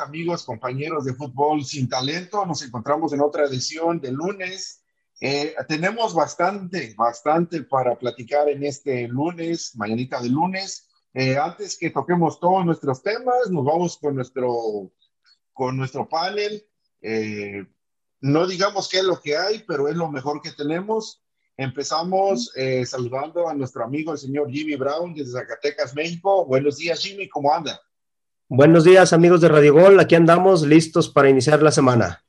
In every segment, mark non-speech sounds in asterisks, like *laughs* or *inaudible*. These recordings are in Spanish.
Amigos, compañeros de fútbol sin talento. Nos encontramos en otra edición de lunes. Eh, tenemos bastante, bastante para platicar en este lunes, mañanita de lunes. Eh, antes que toquemos todos nuestros temas, nos vamos con nuestro, con nuestro panel. Eh, no digamos qué es lo que hay, pero es lo mejor que tenemos. Empezamos saludando a nuestro amigo el señor Jimmy Brown desde Zacatecas, México. Buenos días, Jimmy, ¿cómo anda? Buenos días, amigos de Radio Gol. Aquí andamos listos para iniciar la semana.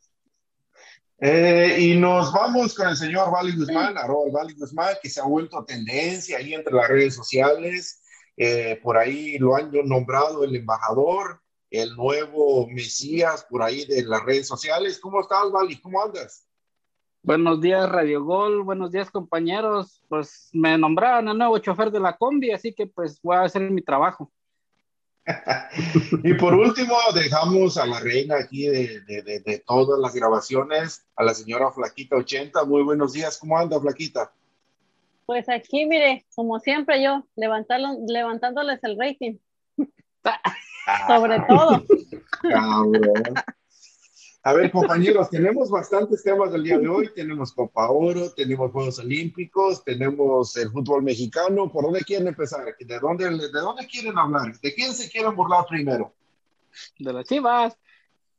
Eh, y nos vamos con el señor Vali Guzmán, arroba Vali Guzmán, que se ha vuelto tendencia ahí entre las redes sociales. Eh, por ahí lo han nombrado el embajador, el nuevo Mesías por ahí de las redes sociales. ¿Cómo estás, Vali? ¿Cómo andas? Buenos días, Radio Gol. Buenos días, compañeros. Pues me nombraron el nuevo chofer de la combi, así que pues voy a hacer mi trabajo. Y por último, dejamos a la reina aquí de, de, de, todas las grabaciones, a la señora Flaquita 80. Muy buenos días, ¿cómo anda, Flaquita? Pues aquí, mire, como siempre yo, levantándoles el rating. Sobre todo. A ver, compañeros, tenemos bastantes temas del día de hoy. Tenemos Copa Oro, tenemos Juegos Olímpicos, tenemos el fútbol mexicano. ¿Por dónde quieren empezar? ¿De dónde, de dónde quieren hablar? ¿De quién se quieren burlar primero? De las Chivas.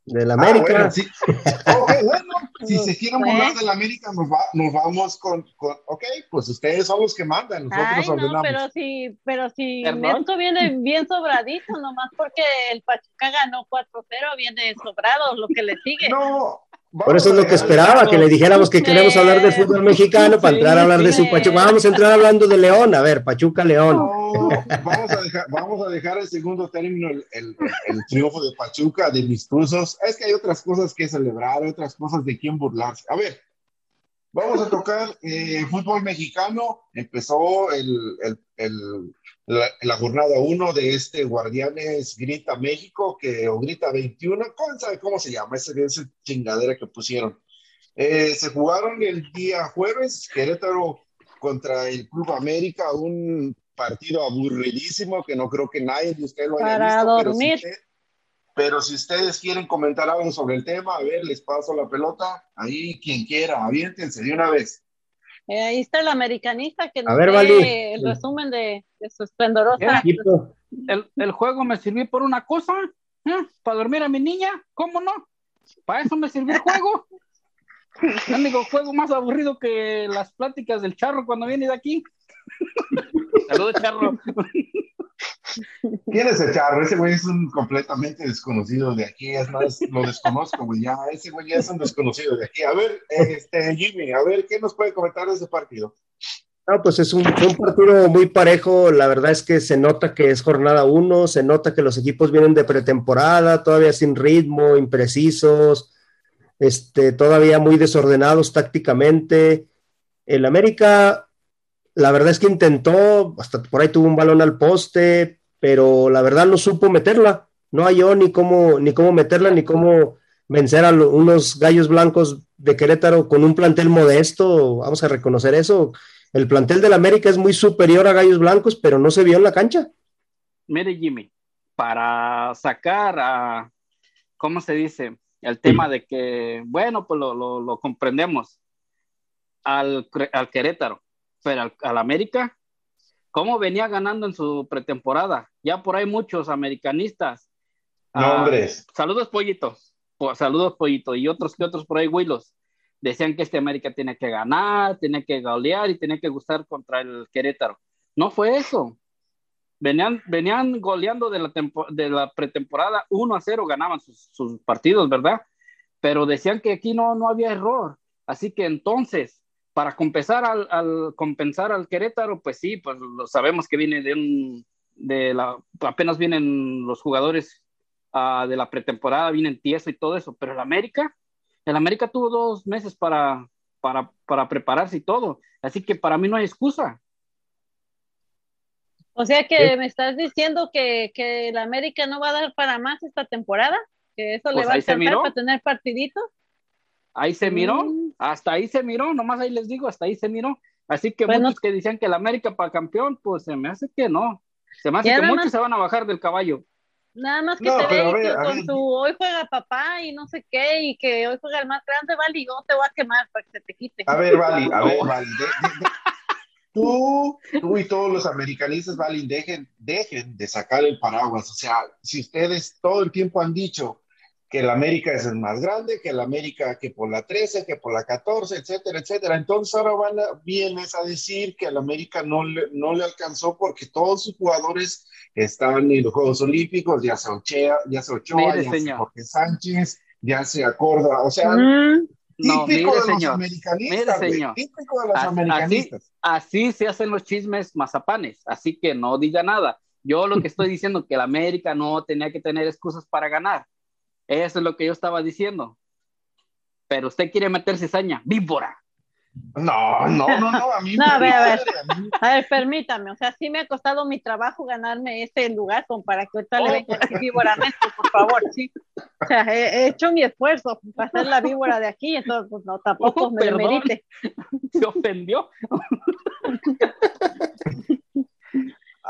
De la América. Ah, sí. *laughs* bueno, si se quieren burlar de la América, nos, va, nos vamos con, con, Ok, pues ustedes son los que mandan, nosotros Ay, ordenamos. No, pero si, pero si Neto viene bien sobradito, nomás porque el Pachuca ganó 4-0, viene sobrado lo que le sigue. No, por eso es lo que esperaba, que le dijéramos que queremos hablar del fútbol mexicano para entrar a hablar de su Pachuca. Vamos a entrar hablando de León, a ver, Pachuca León. vamos, a dejar, vamos a dejar el segundo término, el, el, el, triunfo de Pachuca, de mis cruzos. Es que hay otras cosas que celebrar, otras cosas de quién burlarse. A ver, vamos a tocar eh, fútbol mexicano. Empezó el, la, la, jornada 1 de este Guardianes Grita México, que, o Grita 21, ¿cómo, sabe cómo se llama? Esa, esa chingadera que pusieron. Eh, se jugaron el día jueves, Querétaro contra el Club América, un partido aburridísimo que no creo que nadie de ustedes lo haya Para visto. dormir. Pero si, pero si ustedes quieren comentar algo sobre el tema, a ver, les paso la pelota. Ahí quien quiera, aviéntense de una vez. Eh, ahí está el americanista que nos ver, el resumen de, de su esplendorosa. El juego me sirvió por una cosa, ¿eh? para dormir a mi niña, ¿cómo no? Para eso me sirvió el juego. *laughs* El único juego más aburrido que las pláticas del charro cuando viene de aquí. Saludos, charro. ¿Quién es el charro? Ese güey es un completamente desconocido de aquí. Es más, lo desconozco, güey. Ya, ese güey ya es un desconocido de aquí. A ver, este, Jimmy, a ver, ¿qué nos puede comentar de ese partido? No, pues es un, un, partido muy parejo. La verdad es que se nota que es jornada uno, se nota que los equipos vienen de pretemporada, todavía sin ritmo, imprecisos, este, todavía muy desordenados tácticamente. El América, la verdad es que intentó, hasta por ahí tuvo un balón al poste, pero la verdad no supo meterla. No halló ni cómo, ni cómo meterla, ni cómo vencer a unos gallos blancos de Querétaro con un plantel modesto. Vamos a reconocer eso. El plantel del América es muy superior a Gallos Blancos, pero no se vio en la cancha. Mire, Jimmy, para sacar a, ¿cómo se dice? El tema de que, bueno, pues lo, lo, lo comprendemos al, al, Querétaro, pero al, al, América, ¿cómo venía ganando en su pretemporada? Ya por ahí muchos americanistas. Nombres. Uh, saludos, Pollito. Saludos, Pollito. Y otros que otros por ahí, Willos decían que este América tenía que ganar, tenía que golear y tenía que gustar contra el Querétaro. No fue eso. Venían, venían goleando de la, de la pretemporada 1 a 0, ganaban sus, sus, partidos, ¿verdad? Pero decían que aquí no, no había error. Así que entonces, para compensar al, al, compensar al Querétaro, pues sí, pues lo sabemos que viene de un, de la, apenas vienen los jugadores uh, de la pretemporada, vienen tieso y todo eso, pero el América, El América tuvo dos meses para, para, para prepararse y todo. Así que para mí no hay excusa. O sea que me estás diciendo que, que el América no va a dar para más esta temporada, que eso le Pues va a alcanzar para tener partiditos. Ahí se miró, Mm. Hasta ahí se miró, nomás ahí les digo, hasta ahí se miró. Así que Bueno. muchos que decían que el América para campeón, pues se me hace que no. Se me hace que muchos más- se van a bajar del caballo. Nada más que No, te ve que con tu hoy juega papá y no sé qué, y que hoy juega el más grande, vale, y yo te voy a quemar para que se te quite. A ver, Vali, a ver, *laughs* Vali. de- de- de- Tú, tú y todos los americanistas, Vali, dejen, dejen de sacar el paraguas. O sea, si ustedes todo el tiempo han dicho que el América es el más grande, que el América que por la 13, que por la 14, etcétera, etcétera. Entonces ahora van a, vienes a decir que el América no le, no le alcanzó porque todos sus jugadores están en los Juegos Olímpicos, ya sea Ochoa, ya sea, Ochoa, Mire, ya señor. Jorge Sánchez, ya sea Córdoba. O sea, Mm, No, típico mire, de los señor. americanistas, Mire, señor. típico de los Así- americanistas. Así se hacen los chismes mazapanes, así que no diga nada. Yo lo que estoy diciendo que el América no tenía que tener excusas para ganar. Eso es lo que yo estaba diciendo. Pero usted quiere meter cizaña, víbora. No, no, no, no, a mí *laughs* No, me a ver, a ver. a ver, permítame, o sea, sí me ha costado mi trabajo ganarme este lugar con para que ahorita le Oh, venga así víboramente, por favor, sí. O sea, he, he hecho mi esfuerzo para ser la víbora de aquí, entonces, pues no, tampoco Oh, me merite. *laughs* Se ofendió. *laughs*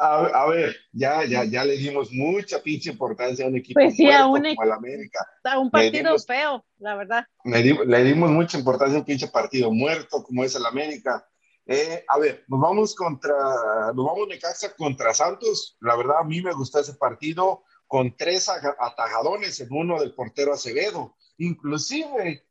A, a ver, ya, ya, ya le dimos mucha pinche importancia a un equipo Pues sí, a muerto un como el América. Está un partido dimos- feo, la verdad. Le, di- le dimos mucha importancia a un pinche partido muerto como es el América. Eh, a ver, nos vamos contra, nos vamos Necaxa contra Santos. La verdad, a mí me gustó ese partido con tres atajadones en uno del portero Acevedo. Inclusive,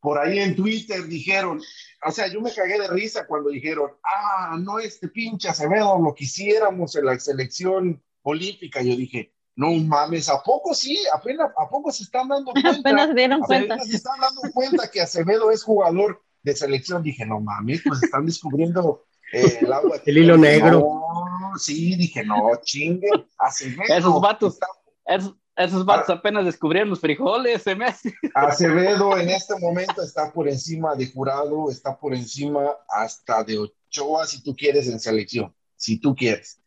por ahí en Twitter dijeron, o sea, yo me cagué de risa cuando dijeron, ah, no, este pinche Acevedo lo quisiéramos en la selección olímpica. Yo dije, no mames, ¿a poco sí? Apenas, ¿A poco se están dando *laughs* cuenta? Apenas se dieron cuenta. Apenas se están dando cuenta que Acevedo es jugador de selección. Dije, no mames, pues están descubriendo eh, el agua. *laughs* El hilo negro. No, sí, dije, no, chingue. Acevedo. Esos vatos. está- Esos, esos vatos apenas descubrieron los frijoles, se me hace. Acevedo en este momento está por encima de Jurado, está por encima hasta de Ochoa, si tú quieres, en selección, si tú quieres.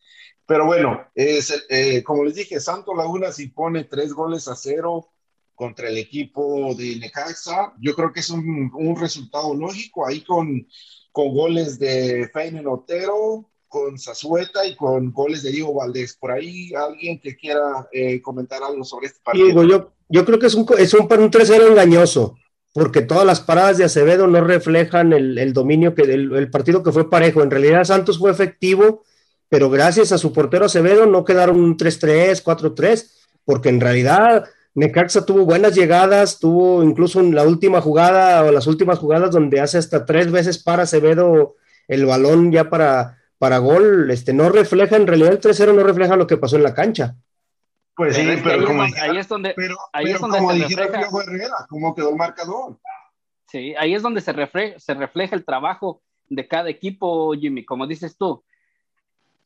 Pero bueno, es, eh, como les dije, Santo Laguna se impone tres goles a cero contra el equipo de Necaxa. Yo creo que es un, un resultado lógico ahí con, con goles de Feinen Otero, con Zazueta y con goles de Diego Valdés. Por ahí alguien que quiera eh, comentar algo sobre este partido. Digo, yo, yo creo que es un, es un, un 3-0 engañoso, porque todas las paradas de Acevedo no reflejan el, el dominio que el, el partido que fue parejo. En realidad Santos fue efectivo, pero gracias a su portero Acevedo no quedaron un 3-3, 4-3, porque en realidad Necaxa tuvo buenas llegadas, tuvo incluso en la última jugada o las últimas jugadas donde hace hasta tres veces para Acevedo el balón ya para, para gol, este, no refleja, en realidad el 3-0 no refleja lo que pasó en la cancha. Pues sí, Pero es que pero ahí, como es donde, ahí es donde, Pero, Ahí pero es donde como se dijera refleja. Herrera, ¿cómo quedó el marcador? sí, ahí es donde se refleja, se refleja el trabajo de cada equipo, Jimmy, como dices tú.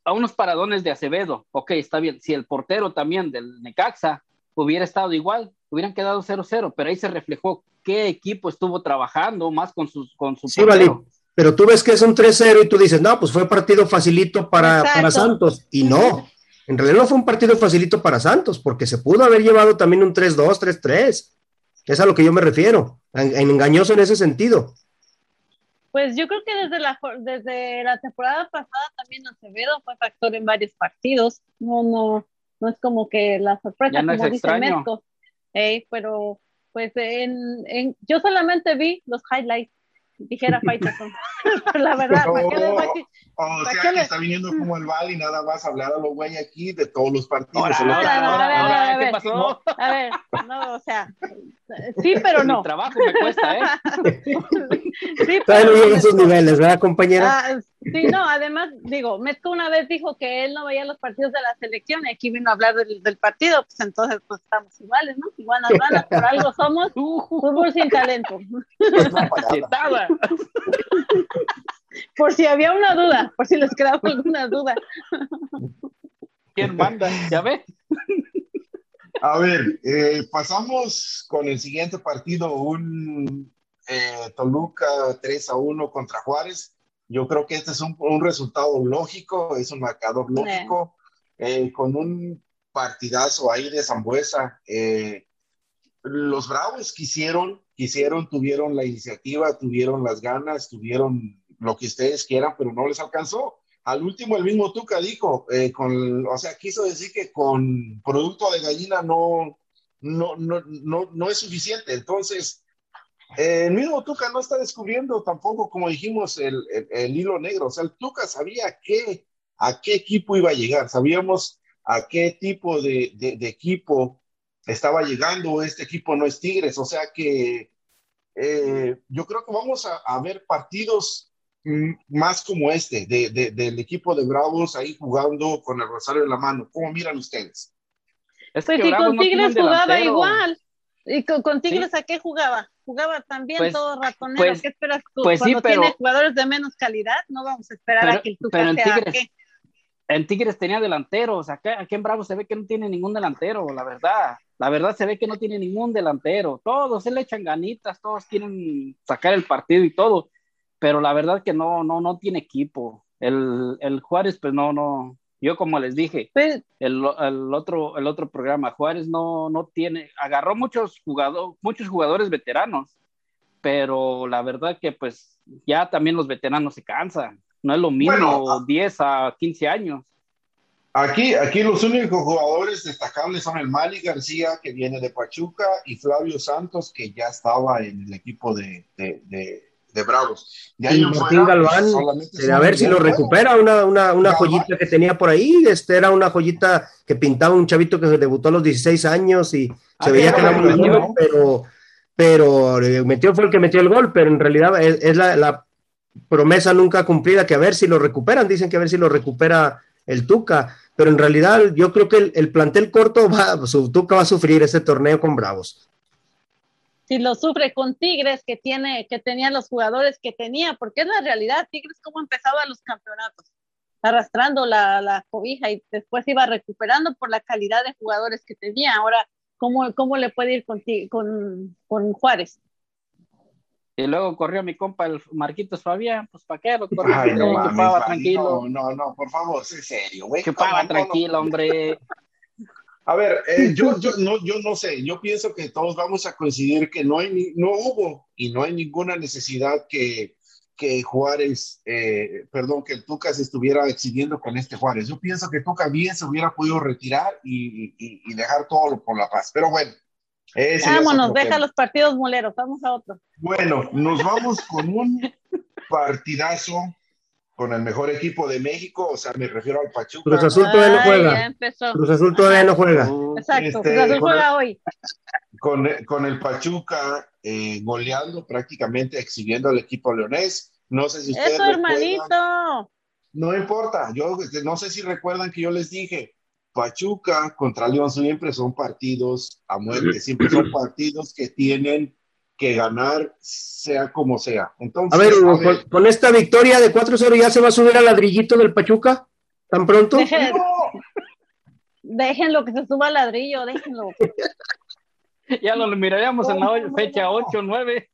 A unos paradones de Acevedo, ok, está bien. Si el portero también del Necaxa hubiera estado igual, hubieran quedado 0-0, pero ahí se reflejó qué equipo estuvo trabajando más con, sus, con su Sí, portero. vale. Pero tú ves que es un 3-0 y tú dices, no, pues fue partido facilito para, para Santos. Y no, en realidad no fue un partido facilito para Santos, porque se pudo haber llevado también un 3-2, 3-3. Es a lo que yo me refiero, en, en engañoso en ese sentido. Pues yo creo que desde la, desde la temporada pasada también Acevedo fue factor en varios partidos. No, no, no es como que la sorpresa, no como dice extraño. Mesco. Ey, pero pues en, en, yo solamente vi los highlights, dijera Faitelson. *laughs* La verdad, ¿para qué les voy a decir? O ¿Para sea que le- está viniendo como el Val y nada más hablar a los güey aquí de todos los partidos. Ahora, que- ahora, ahora, a ver, ahora, ver, ¿qué ver. pasó? A ver, no, o sea, sí, pero no. Mi trabajo me cuesta, ¿eh? *laughs* Sí, Todavía pero no no, llega a esos niveles, ¿verdad, compañera? Ah, sí, no, además, digo, Mesco una vez dijo que él no veía los partidos de la selección y aquí vino a hablar del, del partido, pues entonces pues estamos iguales, ¿no? Iguanas ranas, por algo somos fútbol sin talento. *laughs* *laughs* Por si había una duda, por si les quedaba alguna duda. ¿Quién manda? ¿Ya ve? A ver, eh, pasamos con el siguiente partido, un eh, Toluca 3 a 1 contra Juárez. Yo creo que este es un, un resultado lógico, es un marcador lógico, eh, con un partidazo ahí de Zambuesa. Eh, los Bravos quisieron, quisieron, tuvieron la iniciativa, tuvieron las ganas, tuvieron lo que ustedes quieran, pero no les alcanzó. Al último, el mismo Tuca dijo, eh, con, o sea, quiso decir que con producto de gallina no, no, no, no, no es suficiente. Entonces, eh, el mismo Tuca no está descubriendo tampoco, como dijimos, el, el, el hilo negro. O sea, el Tuca sabía qué, a qué equipo iba a llegar, sabíamos a qué tipo de, de, de equipo estaba llegando. Este equipo no es Tigres, o sea que eh, yo creo que vamos a, a ver partidos más como este, de, de, del equipo de Bravos ahí jugando con el rosario en la mano. ¿Cómo miran ustedes? Es pues que con Tigres no jugaba delantero. igual. ¿Y con, con Tigres ¿Sí? a qué jugaba? Jugaba también pues, todo ratonero. Pues, ¿Qué esperas tú? Pues Cuando sí, pero, tiene jugadores de menos calidad, no vamos a esperar pero, a que el Tuca pero en sea Tigres, qué. En Tigres tenía delanteros. Acá, aquí en Bravo se ve que no tiene ningún delantero, la verdad. La verdad se ve que no tiene ningún delantero. Todos se le echan ganitas, todos quieren sacar el partido y todo. Pero la verdad que no, no, no tiene equipo. El, el Juárez, pues no, no. Yo como les dije, Pues, el, el otro, el otro programa, Juárez no, no tiene, agarró muchos jugadores, muchos jugadores veteranos, pero la verdad que pues ya también los veteranos se cansan. No es lo mismo Bueno, ah. 10 a 15 años. Aquí, aquí los únicos jugadores destacables son el Mali García, que viene de Pachuca, y Flavio Santos, que ya estaba en el equipo de, de, de, de Bravos. De ahí Y Martín fuera, Galván, son a ver si lo recupera, una, una, una joyita que tenía por ahí, este era una joyita que pintaba un chavito que debutó a los 16 años y Ah, se veía que era muy no. pero, pero eh, metió fue el que metió el gol, pero en realidad es, es la, la promesa nunca cumplida, que a ver si lo recuperan, dicen que a ver si lo recupera el Tuca, pero en realidad yo creo que el, el plantel corto va, su Tuca va a sufrir ese torneo con Bravos. Si lo sufre con Tigres que tiene, que tenía los jugadores que tenía, porque es la realidad, Tigres cómo empezaba los campeonatos, arrastrando la, la cobija y después iba recuperando por la calidad de jugadores que tenía. Ahora, ¿cómo, cómo le puede ir con, con, con Juárez? Y luego corrió mi compa el Marquitos Fabián, pues para qué lo corrió, Ay, no mames, tranquilo, No, no, no, por favor, sé serio, güey. chupaba No, no, no, tranquilo, hombre. A ver, eh, *laughs* yo, yo, no, yo no sé, yo pienso que todos vamos a coincidir que no, hay ni- no hubo y no hay ninguna necesidad que, que Juárez, eh, perdón, que el Tuca se estuviera exhibiendo con este Juárez. Yo pienso que Tuca bien se hubiera podido retirar y, y- y dejar todo por la paz. Pero bueno, Vámonos, deja tema. los partidos moleros, vamos a otro. Bueno, nos vamos con un partidazo con el mejor equipo de México, o sea, me refiero al Pachuca. Cruz Azul todavía no Ay, juega. Cruz Azul todavía no juega. Exacto, Este, Cruz Azul con juega hoy. con, con el Pachuca eh, goleando, prácticamente exhibiendo al equipo leonés. No sé si ustedes Eso, hermanito. No importa, yo este, no sé si recuerdan que yo les dije, Pachuca contra León siempre son partidos a muerte, siempre son partidos que tienen que ganar sea como sea. Entonces, A ver, Hugo, a ver, con, con esta victoria de 4-0 ya se va a subir al ladrillito del Pachuca, tan pronto. Deje- no, déjenlo que se suba al ladrillo, déjenlo. *laughs* ya lo miraríamos en la No, fecha no. 8, 9.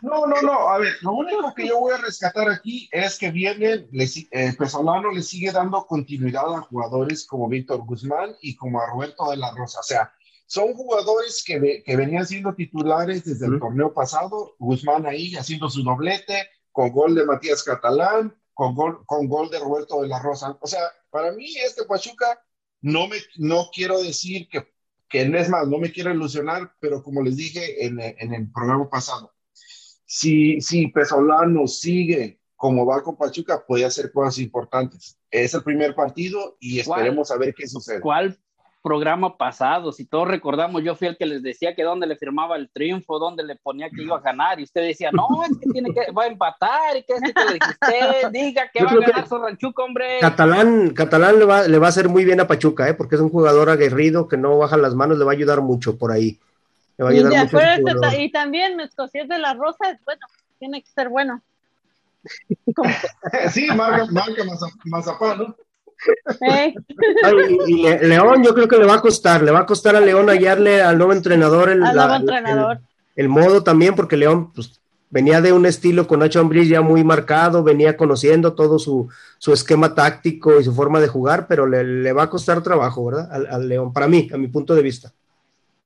No, no, no. A ver, lo único que yo voy a rescatar aquí es que viene, le si- eh, Pesolano le sigue dando continuidad a jugadores como Víctor Guzmán y como a Roberto de la Rosa. O sea, son jugadores que, que venían siendo titulares desde el Ujú. torneo pasado. Guzmán ahí haciendo su doblete, con gol de Matías Catalán, con gol, con gol de Roberto de la Rosa. O sea, para mí este Pachuca no me, no quiero decir que, que no es más, no me quiero ilusionar, pero como les dije en, en el programa pasado, si, si Pesolano sigue como va con Pachuca, puede hacer cosas importantes. Es el primer partido y ¿Cuál? esperemos a ver qué sucede. ¿Cuál programa pasado? Si todos recordamos, yo fui el que les decía que dónde le firmaba el triunfo, dónde le ponía que iba a ganar, y usted decía, no, es que tiene que, va a empatar, y que es que le dijiste, diga que Yo va a ganar Sorranchuco, hombre. Catalán, Catalán le va, le va a hacer muy bien a Pachuca, ¿eh? porque es un jugador aguerrido que no baja las manos, le va a ayudar mucho por ahí. Le va a Y, ayudar de mucho y también Mescosier de la Rosa es bueno, tiene que ser bueno. *laughs* Sí, marca, marca Maza- Mazapán, ¿no? ¿Eh? y, y Le- León, yo creo que le va a costar, le va a costar a León hallarle al nuevo entrenador el, Al la- nuevo entrenador. el- el modo también, porque León pues, venía de un estilo con Nacho Ambriz ya muy marcado, venía conociendo todo su, su esquema táctico y su forma de jugar, pero le, le va a costar trabajo, ¿verdad? Al, al León, para mí, a mi punto de vista.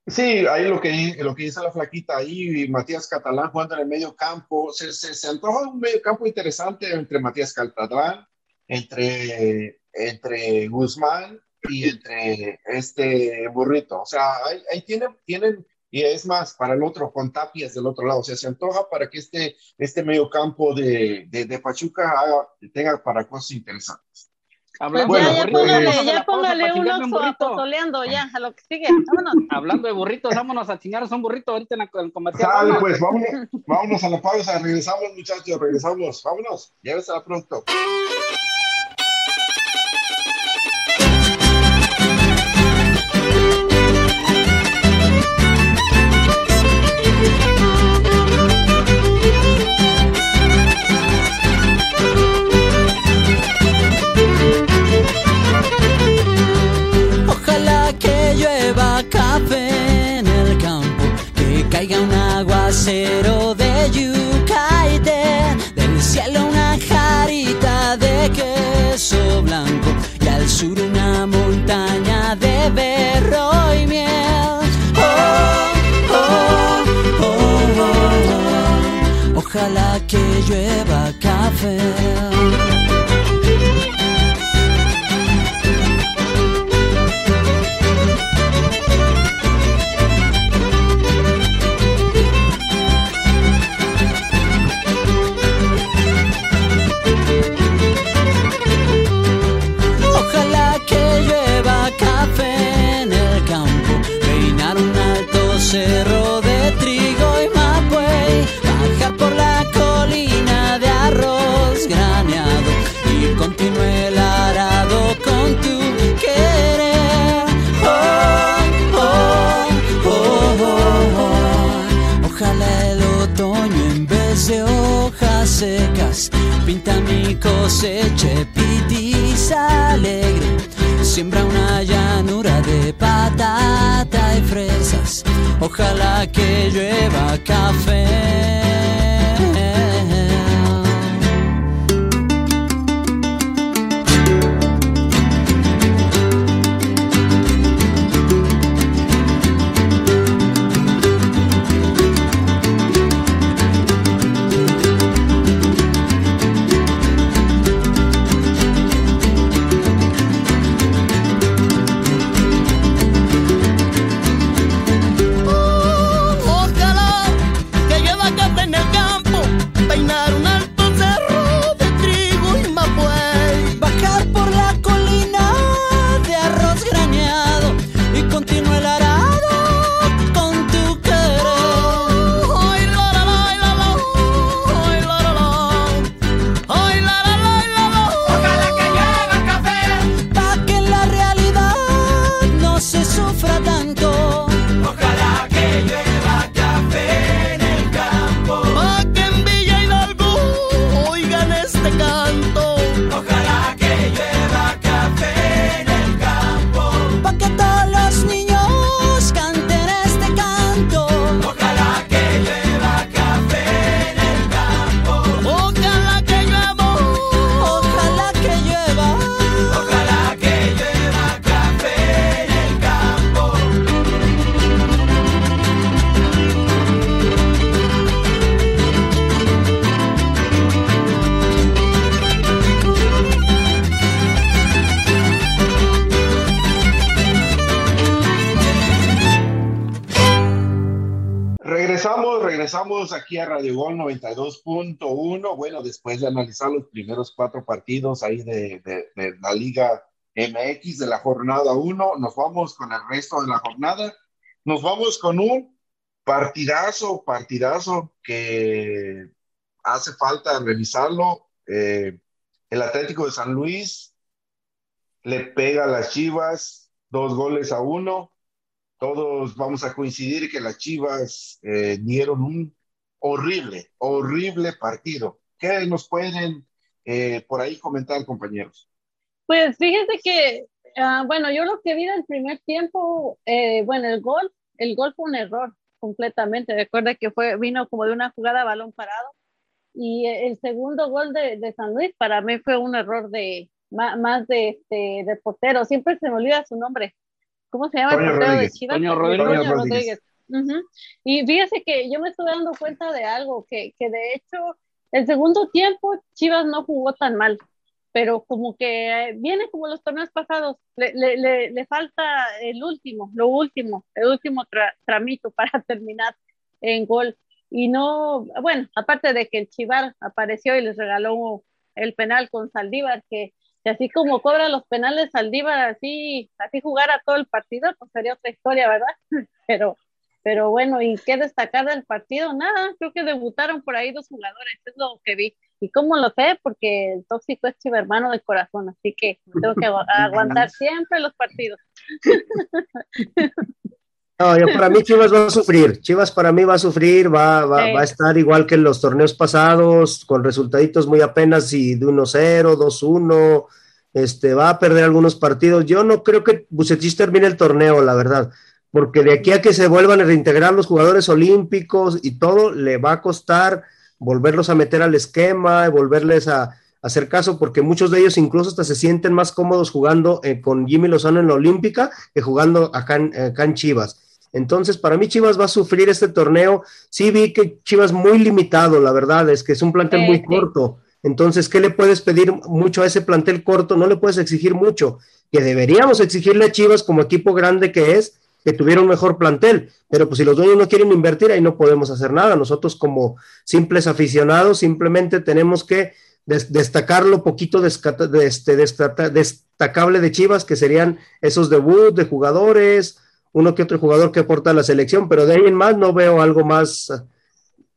Sí, ahí lo que, lo que dice la flaquita ahí, Matías Catalán jugando en el medio campo, se, se, se antoja un medio campo interesante entre Matías Catalán, entre, entre Guzmán y entre este burrito. O sea, ahí, ahí tienen, tienen, y es más, para el otro, con tapias del otro lado. O sea, se antoja para que este, este medio campo de, de, de Pachuca haga- tenga para cosas interesantes. Pues Hablando Bueno, de ya, ya pues- burritos, póngale, vámonos a ya póngale para un chingarme un oxo burrito. apotoleando ya, a lo que sigue. *laughs* Vámonos. Hablando de burritos, vámonos a chingarnos un burrito ahorita en el- comercial. Vámonos. pues, vámonos, *laughs* vámonos a la pausa. Regresamos, muchachos, regresamos. Vámonos, llévesela pronto. Caiga un aguacero de yuca y té, del cielo una jarita de queso blanco y al sur una montaña de berro y miel. Oh, oh, oh, oh, oh. Ojalá que llueva café. Mi cosecha pitiza alegre. Siembra una llanura de patata y fresas. Ojalá que llueva café. Aquí a Radio Gol 92.1. Bueno, después de analizar los primeros cuatro partidos ahí de, de- de la Liga MX de la jornada 1, nos vamos con el resto de la jornada. Nos vamos con un partidazo, partidazo que hace falta revisarlo. Eh, el Atlético de San Luis le pega a las Chivas dos goles a uno todos vamos a coincidir que las Chivas eh, dieron un horrible, horrible partido. ¿Qué nos pueden eh, por ahí comentar, compañeros? Pues fíjese que, ah, bueno, yo lo que vi del primer tiempo, eh, bueno, el gol, el gol fue un error completamente. Recuerda que fue, vino como de una jugada a balón parado. Y el segundo gol de, de San Luis para mí fue un error de más, de, este, de portero. Siempre se me olvida su nombre. ¿Cómo se llama el portero de Chivas? Toño Rodríguez. Y fíjese que yo me estuve dando cuenta de algo, que, que de hecho el segundo tiempo Chivas no jugó tan mal pero como que viene como los torneos pasados, le, le, le, falta el último, lo último, el último tramito *laughs* para terminar en gol. Y no, bueno, aparte de que el Chivar apareció y les regaló el penal con Saldívar, que, así como cobra los penales Saldívar, así, así jugara todo el partido, pues sería otra historia, ¿verdad? *laughs* Pero, pero bueno, ¿y qué destacar del partido? Nada, creo que debutaron por ahí dos jugadores, es lo que vi. ¿Y cómo lo sé? Porque el tóxico es hermano del corazón, así que tengo que aguantar *laughs* siempre los partidos. *laughs* No, yo para mí Chivas va a sufrir. Chivas para mí va a sufrir, va, va, va a estar igual que en los torneos pasados, con resultaditos muy apenas y de 1-0, 2-1. Este, va a perder algunos partidos. Yo no creo que Bucetich termine el torneo, la verdad, porque de aquí a que se vuelvan a reintegrar los jugadores olímpicos y todo, le va a costar volverlos a meter al esquema, volverles a, hacer caso, porque muchos de ellos incluso hasta se sienten más cómodos jugando eh, con Jimmy Lozano en la Olímpica que jugando acá en, Chivas. Entonces, para mí Chivas va a sufrir este torneo. Sí vi que Chivas muy limitado, la verdad, es que es un plantel muy corto. Entonces, ¿qué le puedes pedir mucho a ese plantel corto? No le puedes exigir mucho. Que deberíamos exigirle a Chivas como equipo grande que es, que tuviera un mejor plantel, pero pues si los dueños no quieren invertir, ahí no podemos hacer nada. Nosotros como simples aficionados simplemente tenemos que destacar lo poquito de este, destacable de Chivas, que serían esos debut de jugadores, uno que otro jugador que aporta a la selección, pero de ahí en más no veo algo más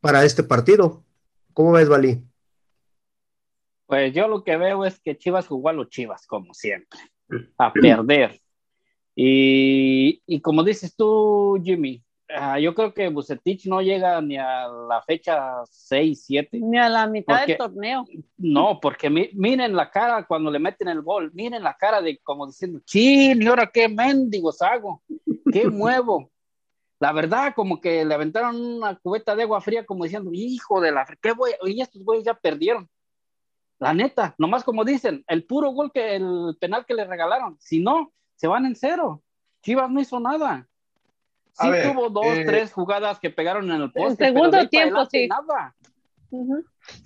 para este partido. ¿Cómo ves, Valí? Pues yo lo que veo es que Chivas jugó a los Chivas, como siempre, a perder. Y, y como dices tú, Jimmy, uh, yo creo que Bucetich no llega ni a la fecha 6, 7. Ni a la mitad porque, del torneo. No, porque mi, miren la cara cuando le meten el gol, miren la cara de como diciendo, chin, ¿y ahora qué mendigos hago? ¿Qué *laughs* muevo? La verdad, como que le aventaron una cubeta de agua fría, como diciendo, hijo de la, ¿qué voy? Y estos güeyes ya perdieron. La neta, nomás como dicen, el puro gol que el penal que le regalaron. Si no, se van en cero. Chivas no hizo nada. Sí tuvo dos, eh, tres jugadas que pegaron en el poste. En segundo tiempo, sí. Nada.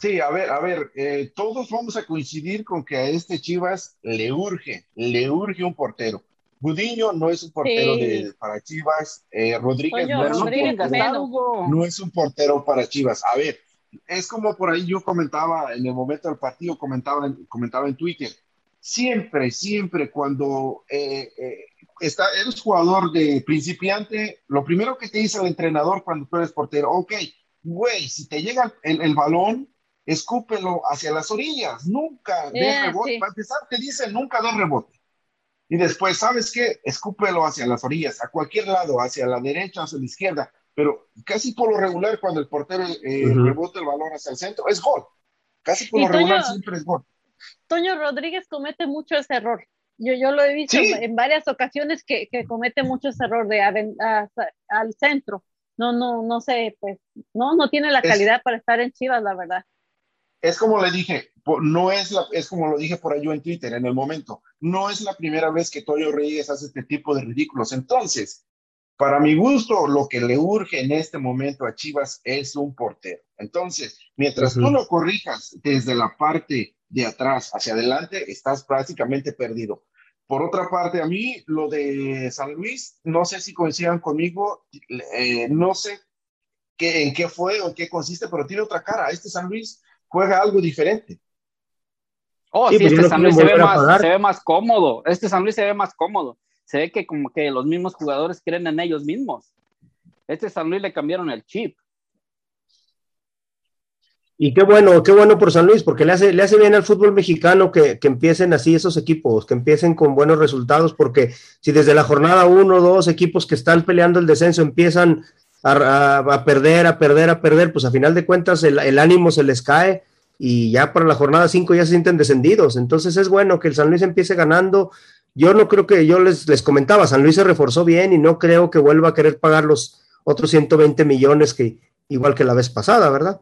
Sí, a ver, a ver, eh, todos vamos a coincidir con que a este Chivas le urge, le urge un portero. Gudiño no es un portero Sí. de, para Chivas, eh, Rodríguez, Coño, no, es un Rodríguez portero, menos. no es un portero para Chivas. A ver, es como por ahí yo comentaba en el momento del partido, comentaba en, comentaba en Twitter, siempre, siempre cuando eh, eh, está, eres jugador de principiante, lo primero que te dice el entrenador cuando tú eres portero, ok, güey, si te llega el, el balón, escúpelo hacia las orillas, nunca de Eh, rebote. sí. Para empezar, te dice nunca de rebote. Y después, ¿sabes qué? Escúpelo hacia las orillas, a cualquier lado, hacia la derecha, hacia la izquierda. Pero casi por lo regular, cuando el portero eh, Ujú. rebota el balón hacia el centro, es gol. Casi por lo regular siempre es gol. Toño Rodríguez comete mucho ese error. Yo, yo lo he visto Sí. en, varias ocasiones que, que comete mucho ese error de aven- a- al centro. No, no, no sé, pues, no, no tiene la Es- calidad para estar en Chivas, la verdad. Es como le dije, no es, la, es como lo dije por ahí yo en Twitter en el momento, no es la primera vez que Toyo Reyes hace este tipo de ridículos. Entonces, para mi gusto, lo que le urge en este momento a Chivas es un portero. Entonces, mientras Ujú. tú lo corrijas desde la parte de atrás hacia adelante, estás prácticamente perdido. Por otra parte, a mí lo de San Luis, no sé si coincidan conmigo, eh, no sé qué, en qué fue o en qué consiste, pero tiene otra cara. Este San Luis juega algo diferente. Oh, Sí, sí, pues este no San Luis se ve, más, se ve más cómodo. Este San Luis se ve más cómodo. Se ve que como que los mismos jugadores creen en ellos mismos. Este San Luis le cambiaron el chip. Y qué bueno, qué bueno por San Luis, porque le hace, le hace bien al fútbol mexicano que, que empiecen así esos equipos, que empiecen con buenos resultados, porque si desde la jornada uno o dos equipos que están peleando el descenso empiezan a, a- perder, a perder, a perder, pues a final de cuentas el, el ánimo se les cae. y ya para la jornada 5 ya se sienten descendidos. Entonces es bueno que el San Luis empiece ganando. Yo no creo que, yo les, les comentaba, San Luis se reforzó bien y no creo que vuelva a querer pagar los otros 120 millones que igual que la vez pasada, ¿verdad?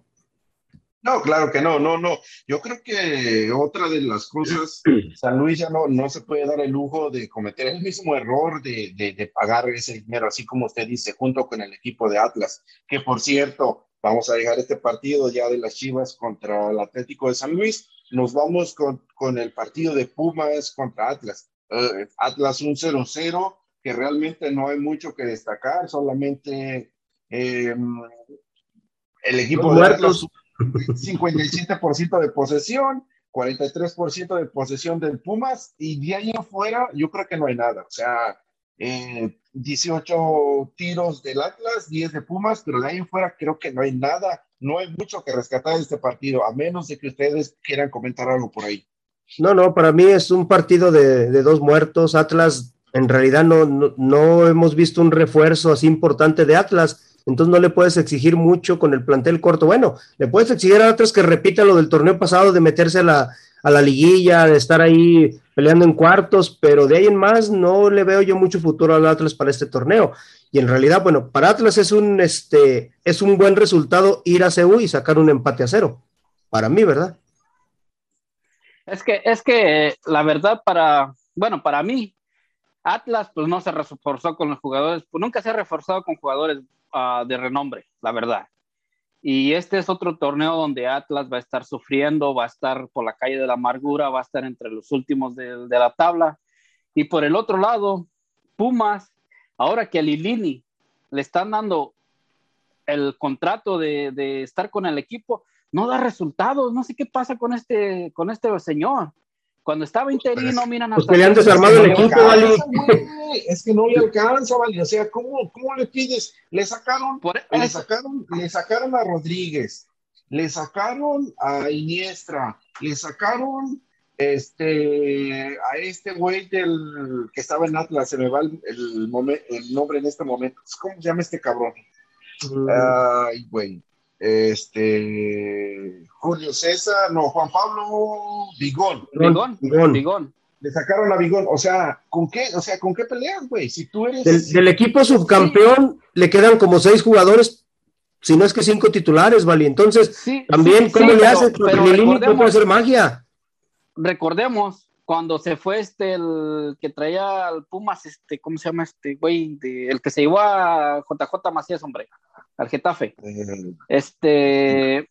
No, claro que no, no, no. Yo creo que otra de las cosas, *clears throat* San Luis ya no, no se puede dar el lujo de cometer el mismo error de, de, de pagar ese dinero, así como usted dice, junto con el equipo de Atlas, que por cierto, Vamos a dejar este partido ya de las Chivas contra el Atlético de San Luis. Nos vamos con, con el partido de Pumas contra Atlas. Uh, Atlas un 0-0, que realmente no hay mucho que destacar, solamente eh, el equipo de Atlas 57% de posesión, 43% de posesión del Pumas y de ahí afuera yo creo que no hay nada. O sea, eh, 18 tiros del Atlas, 10 de Pumas, pero de ahí en fuera creo que no hay nada, no hay mucho que rescatar de este partido, a menos de que ustedes quieran comentar algo por ahí. No, no, para mí es un partido de, de dos muertos. Atlas, en realidad no, no, no, hemos visto un refuerzo así importante de Atlas, entonces no le puedes exigir mucho con el plantel corto. Bueno, le puedes exigir a Atlas que repita lo del torneo pasado de meterse a la, a la liguilla, de estar ahí peleando en cuartos, pero de ahí en más no le veo yo mucho futuro al Atlas para este torneo. Y en realidad, bueno, para Atlas es un, este, es un buen resultado ir a CU y sacar un empate a cero. Para mí, ¿verdad? Es que, es que la verdad para, bueno, para mí, Atlas pues no se reforzó con los jugadores, pues nunca se ha reforzado con jugadores uh, de renombre, la verdad. Y este es otro torneo donde Atlas va a estar sufriendo, va a estar por la calle de la amargura, va a estar entre los últimos de, de la tabla. Y por el otro lado, Pumas, ahora que a Lilini le están dando el contrato de, de, estar con el equipo, no da resultados. No sé qué pasa con este, con este señor. Cuando estaba interino, miran pues que le han desarmado el equipo, Vali. Es que no le alcanza, Vali. O sea, ¿cómo, cómo le pides? Le sacaron, Por le sacaron, le sacaron a Rodríguez, le sacaron a Iniestra, le sacaron este a este güey del que estaba en Atlas, se me va el, el, momen, el nombre en este momento. ¿Cómo se llama este cabrón? Mm. Ay, güey este Julio César, no, Juan Pablo Vigón. Vigón, Vigón. Vigón. Le sacaron a Vigón, o sea, ¿con qué? O sea, ¿con qué peleas, güey? Si tú eres del, del equipo subcampeón sí. le quedan como seis jugadores, si no es que cinco titulares, ¿vale? Entonces, sí, también sí, ¿cómo le haces? Lilini no puede hacer magia. Recordemos cuando se fue este el que traía al Pumas, este, ¿cómo se llama este güey? De, el que se llevó a JJ Macías, hombre al Getafe. Este,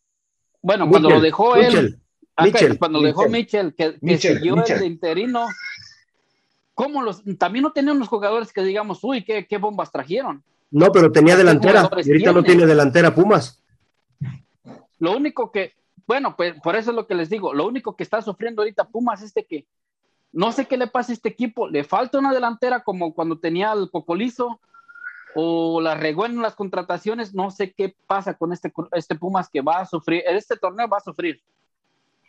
bueno, cuando lo dejó él, Mitchell, cuando lo dejó Mitchell, que, que siguió el interino, ¿cómo los, también no tenían los jugadores que digamos, uy, qué, qué bombas trajeron? No, pero tenía delantera, y ahorita tiene? no tiene delantera Pumas. Lo único que, bueno, pues por eso es lo que les digo, lo único que está sufriendo ahorita Pumas es de que no sé qué le pasa a este equipo, le falta una delantera como cuando tenía el Cocolizo, o la regó en las contrataciones, no sé qué pasa con este, este Pumas que va a sufrir, este torneo va a sufrir.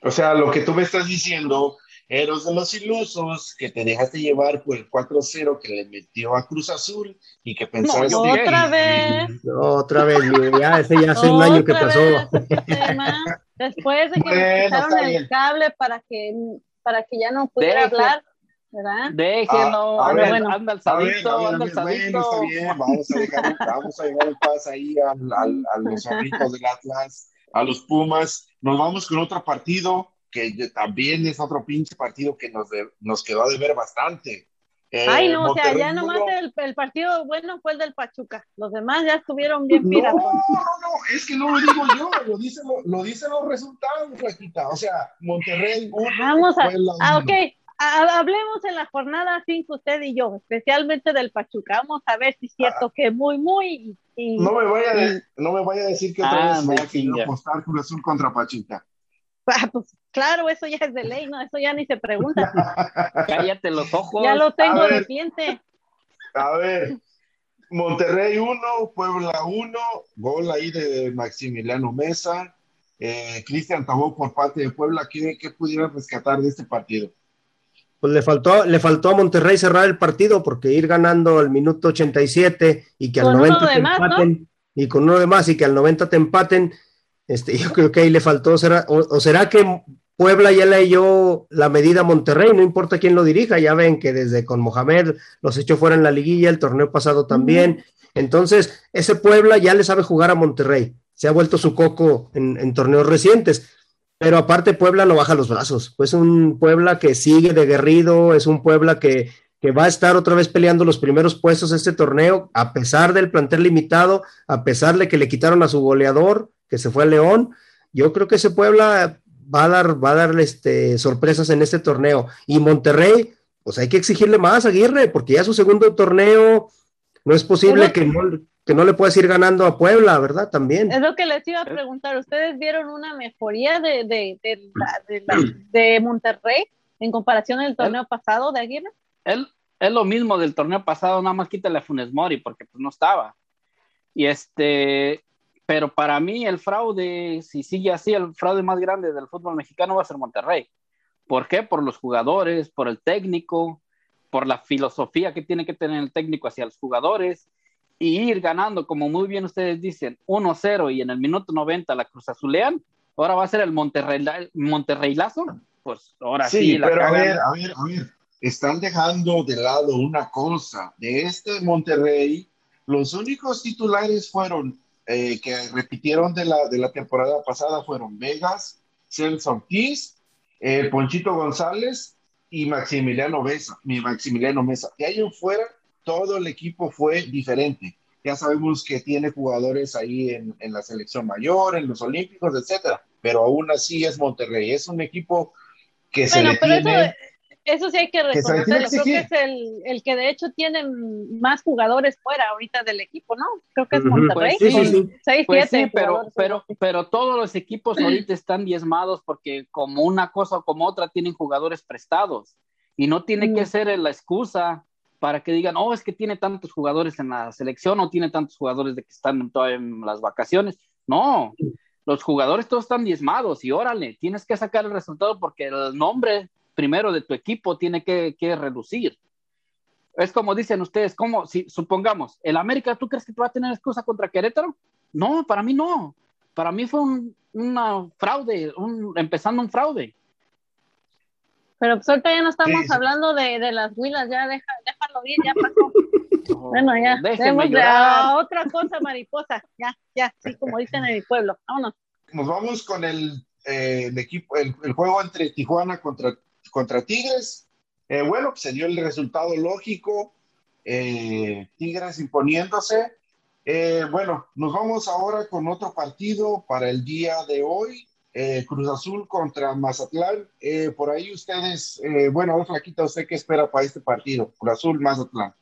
O sea, lo que tú me estás diciendo, eres de los ilusos que te dejaste llevar por el 4-0 que le metió a Cruz Azul y que pensaste no, otra vez. No, otra vez, ya, ese ya hace un año que pasó. *laughs* Después de que bueno, me quitaron el cable para que, para que ya no pudiera Deje. hablar, ¿verdad? Déjenlo, a, a ver, ver, anda alzadito, anda alzadito. Bueno, está bien, vamos a dejar, vamos a llevar el paz ahí al, al, a los zorritos del Atlas, a los Pumas. Nos vamos con otro partido que también es otro pinche partido que nos, de, nos quedó a deber bastante. Eh, Ay, no, Monterrey o sea, ya nomás el, el, partido bueno fue el del Pachuca. Los demás ya estuvieron bien piratas. No, no, no, es que no lo digo yo, lo dicen, lo, lo dicen los resultados, Flaquita. O sea, Monterrey. Uno, Vamos a. Ah, ok, hablemos en la jornada 5 usted y yo, especialmente del Pachuca. Vamos a ver si es cierto ah. que muy, muy. Y, no, me vaya de, no me vaya a decir que otra ah, vez vaya a apostar Cruz Azul contra Pachuca. *laughs* Ah, pues claro, eso ya es de ley, ¿no? Eso ya ni se pregunta. *laughs* Cállate los ojos. Ya lo tengo ver, de cliente. A ver, Monterrey 1, Puebla 1, gol ahí de Maximiliano Mesa. Eh, Cristian Tabó por parte de Puebla, ¿qué, ¿qué pudieran rescatar de este partido? Pues le faltó, le faltó a Monterrey cerrar el partido porque ir ganando al minuto 87 y que al 90 te más, empaten, ¿no? y con uno de más y que al 90 te empaten, Este, *laughs* yo creo que ahí le faltó, será, o, o será que Puebla ya leyó la medida a Monterrey, no importa quién lo dirija, ya ven que desde con Mohamed los echó fuera en la liguilla, el torneo pasado también. Entonces, ese Puebla ya le sabe jugar a Monterrey, se ha vuelto su coco en, en torneos recientes. Pero aparte, Puebla no baja los brazos. Es un Puebla que sigue de guerrido, es un Puebla que, que va a estar otra vez peleando los primeros puestos de este torneo, a pesar del plantel limitado, a pesar de que le quitaron a su goleador, que se fue a León. Yo creo que ese Puebla va a dar, va a dar este, sorpresas en este torneo. Y Monterrey, pues hay que exigirle más a Aguirre, porque ya su segundo torneo no es posible que no, que no le puedas ir ganando a Puebla, ¿verdad? También. Es lo que les iba a preguntar. ¿Ustedes vieron una mejoría de, de, de, la- de la- de Monterrey en comparación al torneo pasado de Aguirre? Él, es lo mismo del torneo pasado, nada más quítale a Funes Mori porque pues no estaba. Y este, pero para mí el fraude, si sigue así, el fraude más grande del fútbol mexicano va a ser Monterrey. ¿Por qué? Por los jugadores, por el técnico, por la filosofía que tiene que tener el técnico hacia los jugadores y ir ganando, como muy bien ustedes dicen, 1-0 y en el minuto 90 la Cruz Azulean, ahora va a ser el Monterrey, Monterreylazo, pues ahora sí, Sí, la pero a cagan. ver, a ver, a ver, están dejando de lado una cosa. De este Monterrey, los únicos titulares fueron eh, que repitieron de la, de la temporada pasada fueron Vegas, Celso Ortiz, eh, Ponchito González y Maximiliano Mesa. Mi Maximiliano Mesa. De ahí en fuera, todo el equipo fue diferente. Ya sabemos que tiene jugadores ahí en, en la selección mayor, en los Olímpicos, etcétera. Pero aún así es Monterrey. Es un equipo que se Bueno, le pero eso, tiene. eso sí hay que que tiene reconocerlo. Creo que que es el, el que de hecho tiene más jugadores fuera ahorita del equipo, ¿no? Creo que es. Monterrey. Pues sí, con sí, sí. seis, Pues sí, pero, pero todos los equipos *clears throat* ahorita están diezmados porque como una cosa o como otra tienen jugadores prestados y no tiene que Mm. ser la excusa para que digan, oh, es que tiene tantos jugadores en la selección o tiene tantos jugadores de que están todavía en las vacaciones. No, los jugadores todos están diezmados y órale, tienes que sacar el resultado porque el nombre primero de tu equipo tiene que, que reducir. Es como dicen ustedes, como si supongamos, el América, ¿tú crees que va a tener excusa contra Querétaro? No, para mí no. Para mí fue un una fraude, un, empezando un fraude. Pero pues ahorita ya no estamos Sí, hablando de, de las huilas, ya deja, déjalo ir, ya pasó. *laughs* Bueno, ya, llorar. a otra cosa, mariposa. Ya, ya, sí, como dicen en mi pueblo. Vámonos. Nos vamos con el, eh, el equipo, el, el juego entre Tijuana contra, contra Tigres. Eh, bueno, pues se dio el resultado lógico. eh, Tigres imponiéndose. Bueno, nos vamos ahora con otro partido para el día de hoy. Eh, Cruz Azul contra Mazatlán. Eh, por ahí ustedes, eh, bueno, a ver, Flaquita, ¿usted qué espera para este partido? Cruz Azul, Mazatlán.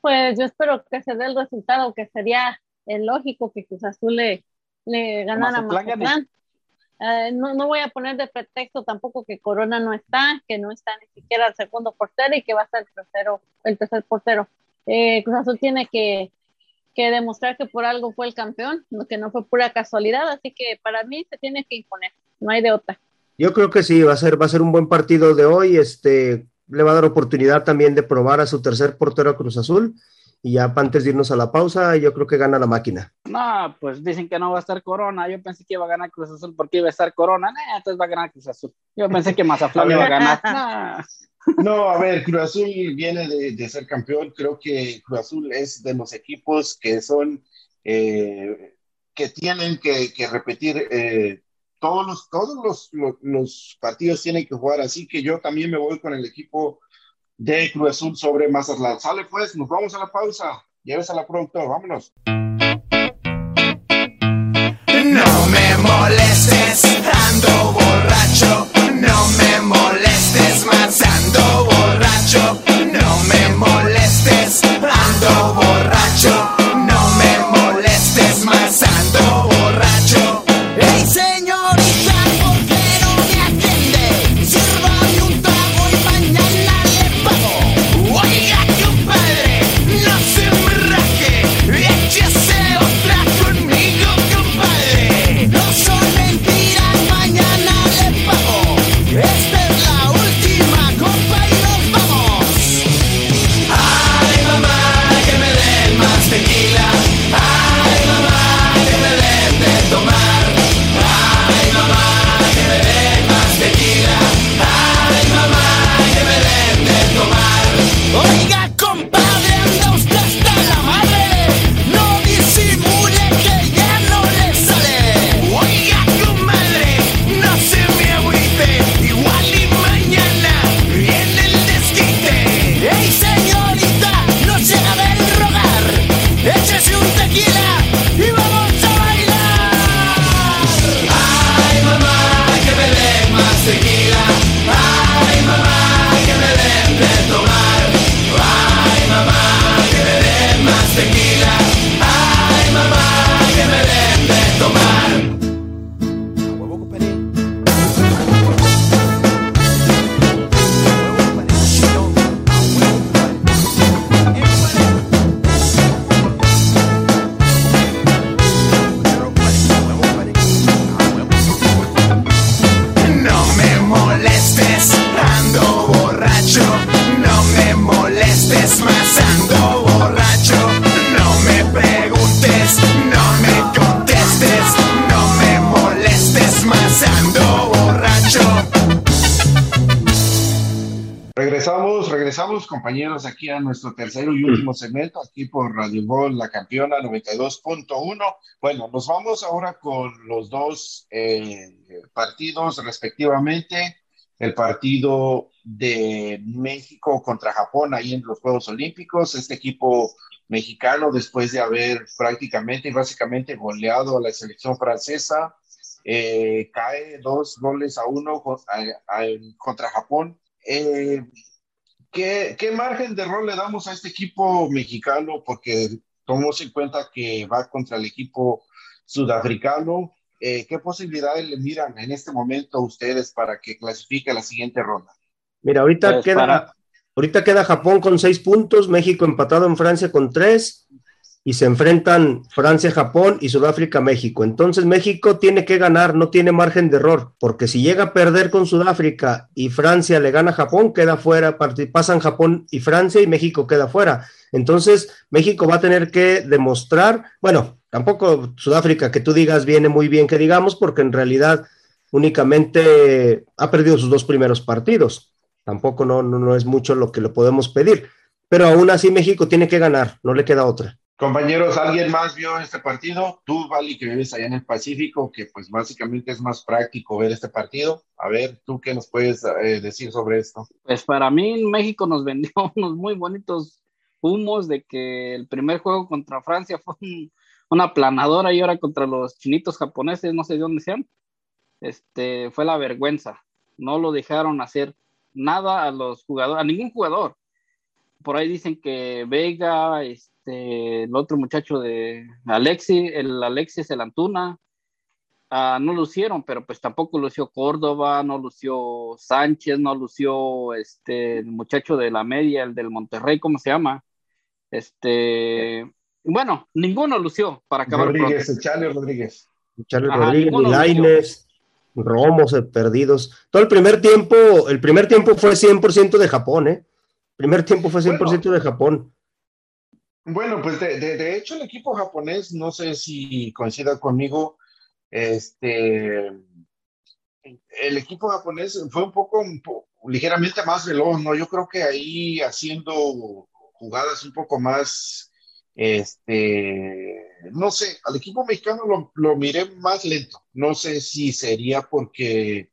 Pues yo espero que se dé el resultado, que sería el lógico que Cruz Azul le, le ganara a Mazatlán. Mazatlán. Eh, no, no voy a poner de pretexto tampoco que Corona no está, que no está ni siquiera el segundo portero y que va a ser el tercero, el tercer portero. Eh, Cruz Azul tiene que, que demostrar que por algo fue el campeón, que no fue pura casualidad, así que para mí se tiene que imponer, no hay de otra. Yo creo que sí, va a ser, va a ser un buen partido de hoy. Este, le va a dar oportunidad también de probar a su tercer portero Cruz Azul. Y ya antes de irnos a la pausa, yo creo que gana la máquina. No, pues dicen que no va a estar Corona. Yo pensé que iba a ganar Cruz Azul porque iba a estar Corona. Nah, entonces va a ganar Cruz Azul. Yo pensé que Mazatlán *laughs* iba a ganar. *laughs* Nah. No, a ver, Cruz Azul viene de, de ser campeón. Creo que Cruz Azul es de los equipos que son, eh, que tienen que, que repetir eh, todos, los, todos los, los, los partidos tienen que jugar. Así que yo también me voy con el equipo de Cruz Azul sobre Mazatlán. Sale pues, nos vamos a la pausa. Lleves a la productora, vámonos. No me molestes, ando compañeros, aquí a nuestro tercero y último segmento, aquí por Radio Gol, la campeona 92.1. Bueno, nos vamos ahora con los dos eh, partidos respectivamente. El partido de México contra Japón ahí en los Juegos Olímpicos. Este equipo mexicano, después de haber prácticamente y básicamente goleado a la selección francesa, eh, cae dos goles a uno contra Japón. Eh, ¿qué, ¿qué, margen de rol le damos a este equipo mexicano? Porque tomamos en cuenta que va contra el equipo sudafricano. Eh, ¿Qué posibilidades le miran en este momento ustedes para que clasifique la siguiente ronda? Mira, ahorita pues queda, ahorita queda Japón con seis puntos, México empatado en Francia con tres, y se enfrentan Francia, Japón y Sudáfrica, México. Entonces México tiene que ganar, no tiene margen de error, porque si llega a perder con Sudáfrica y Francia le gana a Japón, queda fuera, pasan Japón y Francia y México queda fuera. Entonces México va a tener que demostrar, bueno, tampoco Sudáfrica que tú digas viene muy bien que digamos, porque en realidad únicamente ha perdido sus dos primeros partidos. Tampoco no, no, no es mucho lo que le podemos pedir. Pero aún así México tiene que ganar, no le queda otra. Compañeros, ¿alguien más vio este partido? Tú, Vali, que vives allá en el Pacífico, que pues básicamente es más práctico ver este partido. A ver, ¿tú qué nos puedes eh, decir sobre esto? Pues para mí México nos *laughs* vendió unos muy bonitos humos de que el primer juego contra Francia fue una planadora y ahora contra los chinitos japoneses, no sé de dónde sean, este, fue la vergüenza. No lo dejaron hacer nada a los jugadores, a ningún jugador. Por ahí dicen que Vega, este, este, el otro muchacho de Alexi, el Alexis, el Antuna, ah, no lucieron, pero pues tampoco lució Córdoba, no lució Sánchez, no lució este, el muchacho de la media, el del Monterrey, ¿cómo se llama? Este, bueno, ninguno lució para acabar Rodríguez, Charlie Rodríguez. Charlie Rodríguez, Laines, Romos perdidos. Todo el primer tiempo, el primer tiempo fue 100% de Japón, ¿eh? El primer tiempo fue 100% de Japón. Bueno, pues de, de, hecho el equipo japonés, no sé si coincida conmigo, este, el equipo japonés fue un poco, ligeramente más veloz, ¿no? Yo creo que ahí haciendo jugadas un poco más, este, no sé, al equipo mexicano lo, lo miré más lento. No sé si sería porque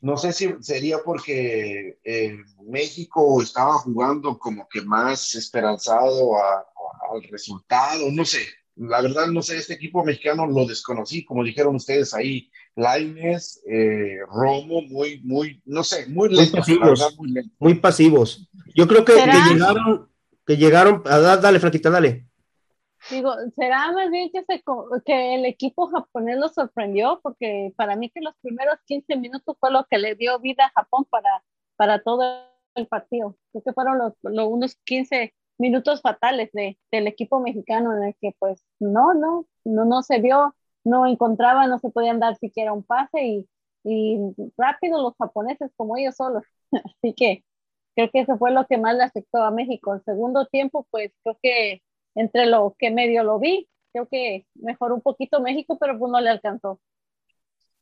no sé si sería porque eh, México estaba jugando como que más esperanzado al resultado, no sé. La verdad, no sé, este equipo mexicano lo desconocí, como dijeron ustedes ahí, Laines, eh, Romo, muy, muy, no sé, muy lentos. Muy pasivos, Yo creo que, llegaron, que llegaron, a, dale, Flaquita, dale. Digo, será más bien que, se, que el equipo japonés lo sorprendió, porque para mí que los primeros 15 minutos fue lo que le dio vida a Japón para, para todo el partido. Creo que fueron los, los unos 15 minutos fatales de, del equipo mexicano en el que pues no, no, no, no se vio, no encontraba, no se podían dar siquiera un pase y, y rápido los japoneses como ellos solos. *laughs* Así que creo que eso fue lo que más le afectó a México. El segundo tiempo, pues creo que entre lo que medio lo vi, creo que mejoró un poquito México, pero pues no le alcanzó.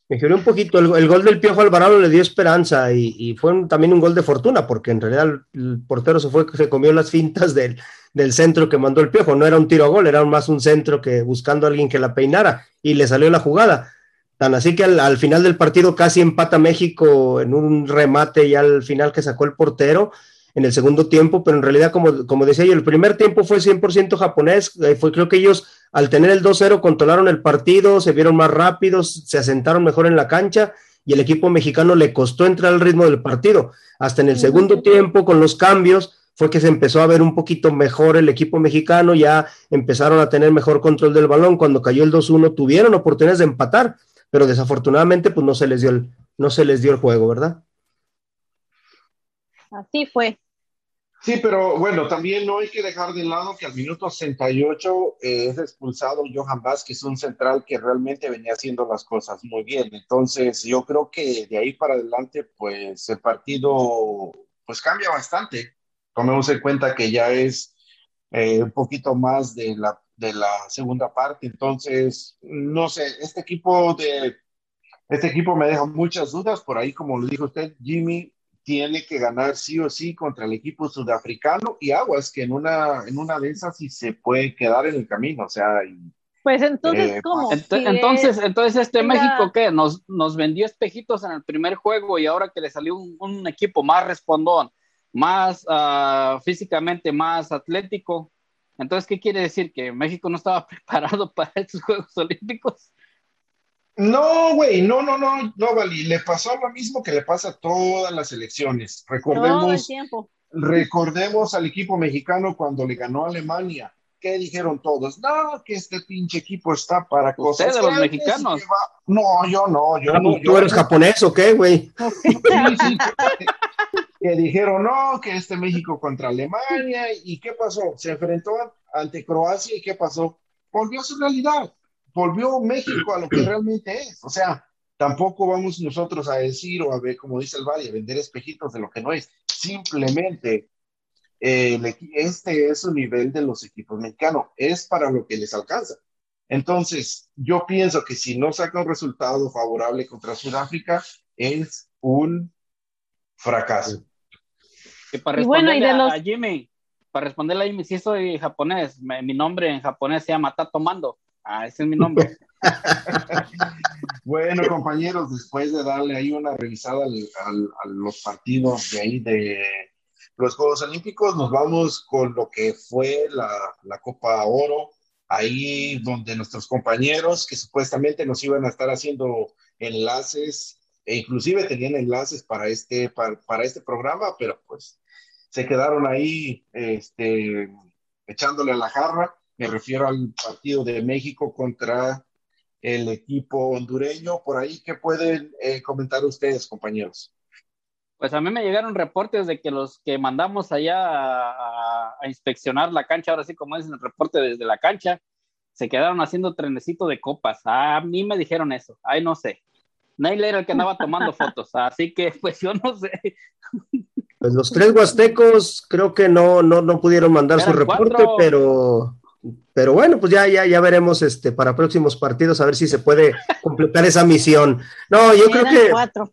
Mejoró un poquito, el, gol del Piojo Alvarado le dio esperanza y, fue también un gol de fortuna, porque en realidad el, portero se fue, se comió las fintas del, del, centro que mandó el Piojo, no era un tiro a gol, era más un centro que buscando a alguien que la peinara y le salió la jugada. Tan así que al, al final del partido casi empata México en un remate ya al final que sacó el portero en el segundo tiempo, pero en realidad, como, como decía yo, el primer tiempo fue 100% japonés, eh, fue, creo que ellos al tener el 2-0 controlaron el partido, se vieron más rápidos, se asentaron mejor en la cancha y el equipo mexicano le costó entrar al ritmo del partido. Hasta en el segundo tiempo, con los cambios, fue que se empezó a ver un poquito mejor el equipo mexicano, ya empezaron a tener mejor control del balón, cuando cayó el 2-1 tuvieron oportunidades de empatar, pero desafortunadamente pues no se les dio el, no se les dio el juego, ¿verdad? Así fue. Sí, pero bueno, también no hay que dejar de lado que al minuto 68 eh, es expulsado Johan Vázquez, un central que realmente venía haciendo las cosas muy bien. Entonces, yo creo que de ahí para adelante, pues el partido pues cambia bastante. Tomemos en cuenta que ya es eh, un poquito más de la, de la segunda parte. Entonces, no sé, este equipo de este equipo me deja muchas dudas por ahí, como lo dijo usted, Jimmy, tiene que ganar sí o sí contra el equipo sudafricano y aguas que en una, en una de esas sí se puede quedar en el camino, o sea, y, Pues entonces, Eh, ¿cómo? Ent- Si entonces, es- entonces este México que nos, nos vendió espejitos en el primer juego y ahora que le salió un, un equipo más respondón, más ah, físicamente más atlético. Entonces, ¿qué quiere decir? ¿Que México no estaba *laughs* preparado para estos Juegos Olímpicos? No, güey, no, no, no, no, Vali, le pasó lo mismo que le pasa a todas las elecciones. todo el Recordemos, tiempo. recordemos al equipo mexicano cuando le ganó a Alemania. ¿Qué dijeron todos? No, que este pinche equipo está para cosas. Ustedes, los mexicanos. No, yo no, yo no. ¿Tú yo eres no. japonés o qué, güey? *laughs* Sí, sí, que, que dijeron, no, que este México contra Alemania. ¿Y qué pasó? Se enfrentó ante Croacia y ¿qué pasó? Volvió a su realidad. Volvió México a lo que realmente es. O sea, tampoco vamos nosotros a decir o a ver, como dice el Valle, a vender espejitos de lo que no es. Simplemente, eh, el este es un nivel de los equipos mexicanos. Es para lo que les alcanza. Entonces, yo pienso que si no saca un resultado favorable contra Sudáfrica, es un fracaso. Que para Y bueno, y de a- los- a Jimmy, para responderle a Jimmy, sí soy japonés. Mi nombre en japonés se llama Tato Mando. Ah, ese es mi nombre. *laughs* Bueno, compañeros, después de darle ahí una revisada a los partidos de ahí de los Juegos Olímpicos, nos vamos con lo que fue la, la Copa Oro, ahí donde nuestros compañeros que supuestamente nos iban a estar haciendo enlaces, e inclusive tenían enlaces para este, para, para este programa, pero pues se quedaron ahí este, echándole a la jarra. Me refiero al partido de México contra el equipo hondureño. Por ahí, ¿qué pueden eh, comentar ustedes, compañeros? Pues a mí me llegaron reportes de que los que mandamos allá a, a- a inspeccionar la cancha, ahora sí como es el reporte desde la cancha, se quedaron haciendo trenecito de copas. A mí me dijeron eso. Ay, no sé. Neil era el que andaba tomando *laughs* fotos, así que pues yo no sé. Pues los tres huastecos creo que no, no, no pudieron mandar su reporte, cuatro. pero, pero bueno, pues ya, ya, ya veremos este, para próximos partidos a ver si se puede *laughs* completar esa misión. No, yo creo que cuatro.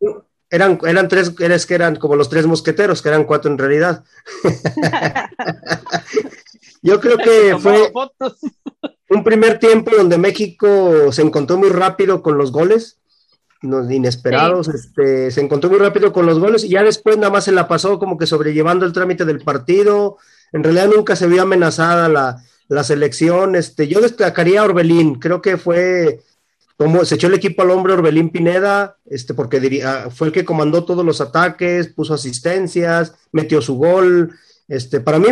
eran, eran tres, eres que eran como los tres mosqueteros, que eran cuatro en realidad. *laughs* yo creo que fue un primer tiempo donde México se encontró muy rápido con los goles, inesperados, este, se encontró muy rápido con los goles y ya después nada más se la pasó como que sobrellevando el trámite del partido. En realidad nunca se vio amenazada la, la selección. Este, yo destacaría a Orbelín, creo que fue como se echó el equipo al hombre Orbelín Pineda, este, porque diría, fue el que comandó todos los ataques, puso asistencias, metió su gol. Este, para mí,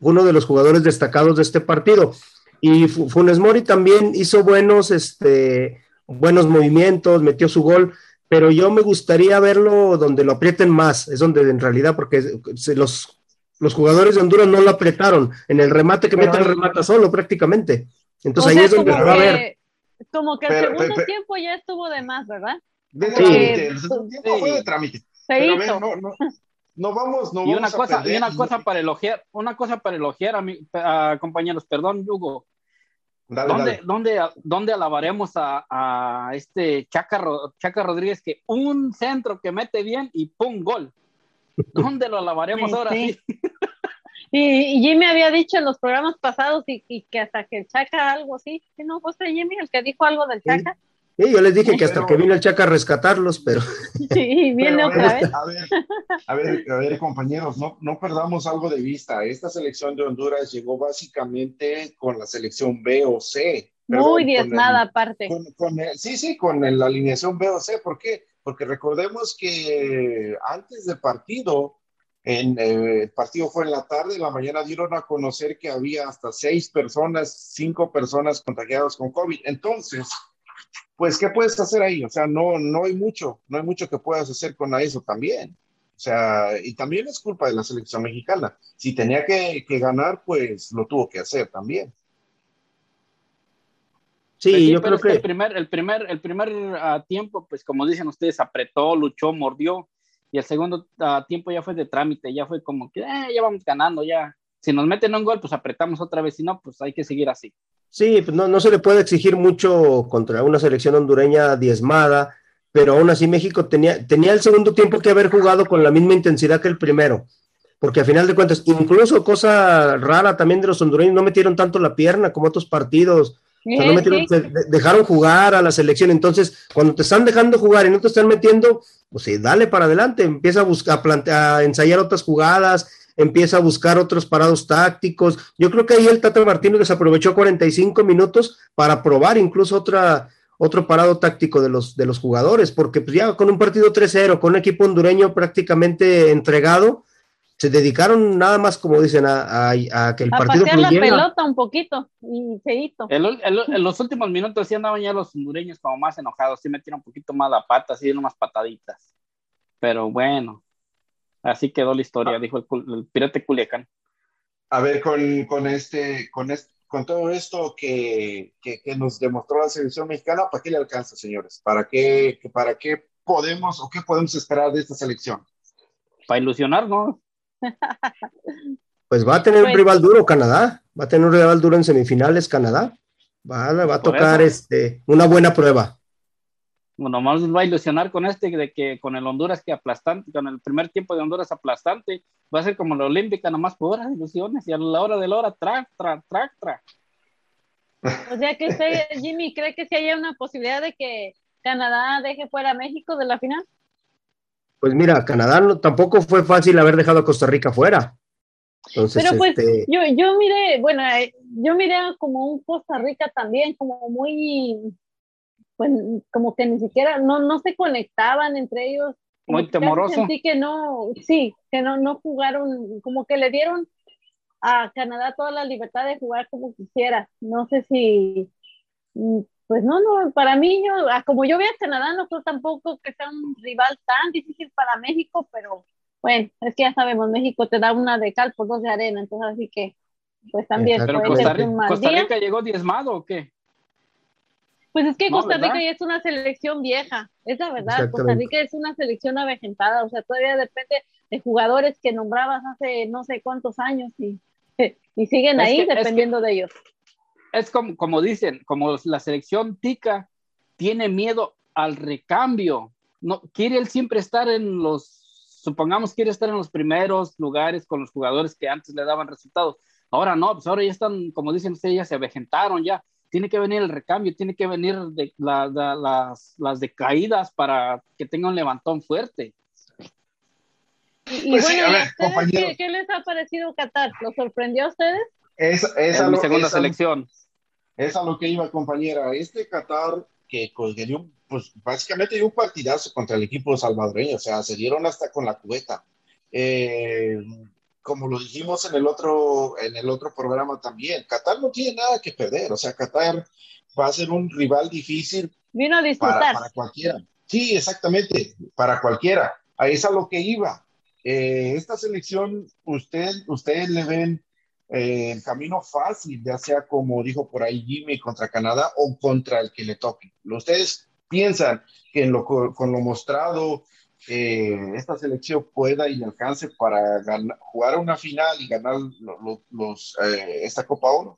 uno de los jugadores destacados de este partido. Y Fu- Funes Mori también hizo buenos, este, buenos movimientos, metió su gol, pero yo me gustaría verlo donde lo aprieten más, es donde en realidad, porque se- los, los jugadores de Honduras no lo apretaron, en el remate que Pero mete, ahí- remata solo prácticamente. Entonces O sea, ahí es donde se va a ver. Como que el Pero- segundo pero- tiempo ya estuvo de más, ¿verdad? De Sí. trámite, el segundo tiempo Sí. fue de trámite. Se Pero a ver, hizo. no, no, no vamos, no Y vamos una a cosa, y perder. una cosa para elogiar, una cosa para elogiar a mi, a compañeros, perdón, Hugo. Dale, ¿Dónde, dale. dónde, dónde alabaremos a, a este Chaca, Ro- Chaca Rodríguez que un centro que mete bien y ¡pum! gol? ¿Dónde lo alabaremos Sí, ahora sí. sí? *laughs* Y, y Jimmy había dicho en los programas pasados y, y que hasta que el Chaca algo así, que no fue Jimmy el que dijo algo del Sí. Chaca, Sí, yo les dije que hasta Pero- que vino el Chaca a rescatarlos, pero *laughs* y viene Pero, otra a vez. A ver, a ver, a ver, compañeros, no, no perdamos algo de vista. Esta selección de Honduras llegó básicamente con la selección B o C. Perdón, Muy con el- diezmada aparte. Con, con el- sí, sí, con el- la alineación B o C. ¿Por qué? Porque recordemos que antes del partido, en, eh, el partido fue en la tarde, en la mañana dieron a conocer que había hasta seis personas, cinco personas contagiadas con COVID. Entonces, pues, ¿qué puedes hacer ahí? O sea, no, no hay mucho, no hay mucho que puedas hacer con eso también. O sea, y también es culpa de la selección mexicana. Si tenía que, que ganar, pues lo tuvo que hacer también. Sí, Pues sí, yo pero creo es que que el primer, el primer, el primer ah, tiempo, pues como dicen ustedes, apretó, luchó, mordió, y el segundo ah, tiempo ya fue de trámite, ya fue como que "Eh, ya vamos ganando, ya. Si nos meten un gol, pues apretamos otra vez, si no, pues hay que seguir así. Sí, pues no, no se le puede exigir mucho contra una selección hondureña diezmada, pero aún así México tenía, tenía el segundo tiempo que haber jugado con la misma intensidad que el primero, porque a final de cuentas, incluso cosa rara también de los hondureños, no metieron tanto la pierna como otros partidos. Dejaron jugar a la selección. Entonces, cuando te están dejando jugar y no te están metiendo, pues sí, dale para adelante, empieza a buscar, a, ensayar otras jugadas, empieza a buscar otros parados tácticos. Yo creo que ahí el Tata Martino desaprovechó 45 minutos para probar incluso otra, otro parado táctico de los, de los jugadores, porque pues ya con un partido 3-0, con un equipo hondureño prácticamente entregado, se dedicaron nada más, como dicen, a, que el partido pasear la pelota un poquito y hizo. En, los últimos minutos sí andaban ya los hondureños como más enojados, sí metieron un poquito más la pata, sí dieron unas pataditas. Pero bueno, Así quedó la historia, ah. dijo el, pirate Culiacán. A ver, con, con este, con este, con todo esto que, que, nos demostró la selección mexicana, ¿para qué le alcanza, señores? ¿Para qué, para qué podemos o qué podemos esperar de esta selección? Para ilusionarnos. Pues va a tener un pues rival duro Canadá, va a tener un rival duro en semifinales Canadá. Va, va a tocar este, una buena prueba nomás va a ilusionar con este, de que con el Honduras que aplastante, con el primer tiempo de Honduras aplastante, va a ser como la Olímpica, nomás por horas ilusiones, y a la hora de la hora, track, track, track, track. *laughs* O sea que usted, Jimmy, ¿cree que si haya una posibilidad de que Canadá deje fuera a México de la final? Pues mira, Canadá no, tampoco fue fácil haber dejado a Costa Rica fuera. Entonces, Pero pues este yo, yo miré, bueno, eh, yo miré como un Costa Rica también, como muy pues como que ni siquiera, no, no se conectaban entre ellos. Muy temoroso. Sentí que no, sí, que no, no jugaron, como que le dieron a Canadá toda la libertad de jugar como quisiera. No sé si, pues no, no, para mí, yo, como yo veo a Canadá, no creo tampoco que sea un rival tan difícil para México, pero bueno, es que ya sabemos, México te da una de cal por dos de arena, entonces así que, pues también. Pero Costa, Costa Rica llegó diezmado o qué? Pues es que Costa Rica ya es una selección vieja, es la verdad. Costa Rica es una selección avejentada, o sea, todavía depende de jugadores que nombrabas hace no sé cuántos años y, *laughs* y siguen ahí dependiendo de ellos. Es como, como dicen, como la selección tica tiene miedo al recambio, no quiere él siempre estar en los, supongamos quiere estar en los primeros lugares con los jugadores que antes le daban resultados. Ahora no, pues ahora ya están, como dicen ustedes, ya se avejentaron ya tiene que venir el recambio, tiene que venir de, las, las decaídas para que tenga un levantón fuerte. Y, pues bueno, ¿qué, les ha parecido Qatar? ¿Lo sorprendió a ustedes? Es, es, mi segunda selección. Es a lo que iba, compañera. Este Qatar que dio, pues básicamente dio un partidazo contra el equipo salvadoreño, o sea, se dieron hasta con la cubeta. Eh, como lo dijimos en el otro, en el otro programa también, Qatar no tiene nada que perder, o sea, Qatar va a ser un rival difícil Vino a disfrutar. Para, cualquiera. Sí, exactamente, para cualquiera. Ahí es a lo que iba. Eh, esta selección, usted, ustedes le ven eh, el camino fácil, ya sea como dijo por ahí Jimmy contra Canadá o contra el que le toque. Ustedes piensan que con lo mostrado eh, esta selección pueda y alcance para jugar una final y ganar eh, esta Copa Oro?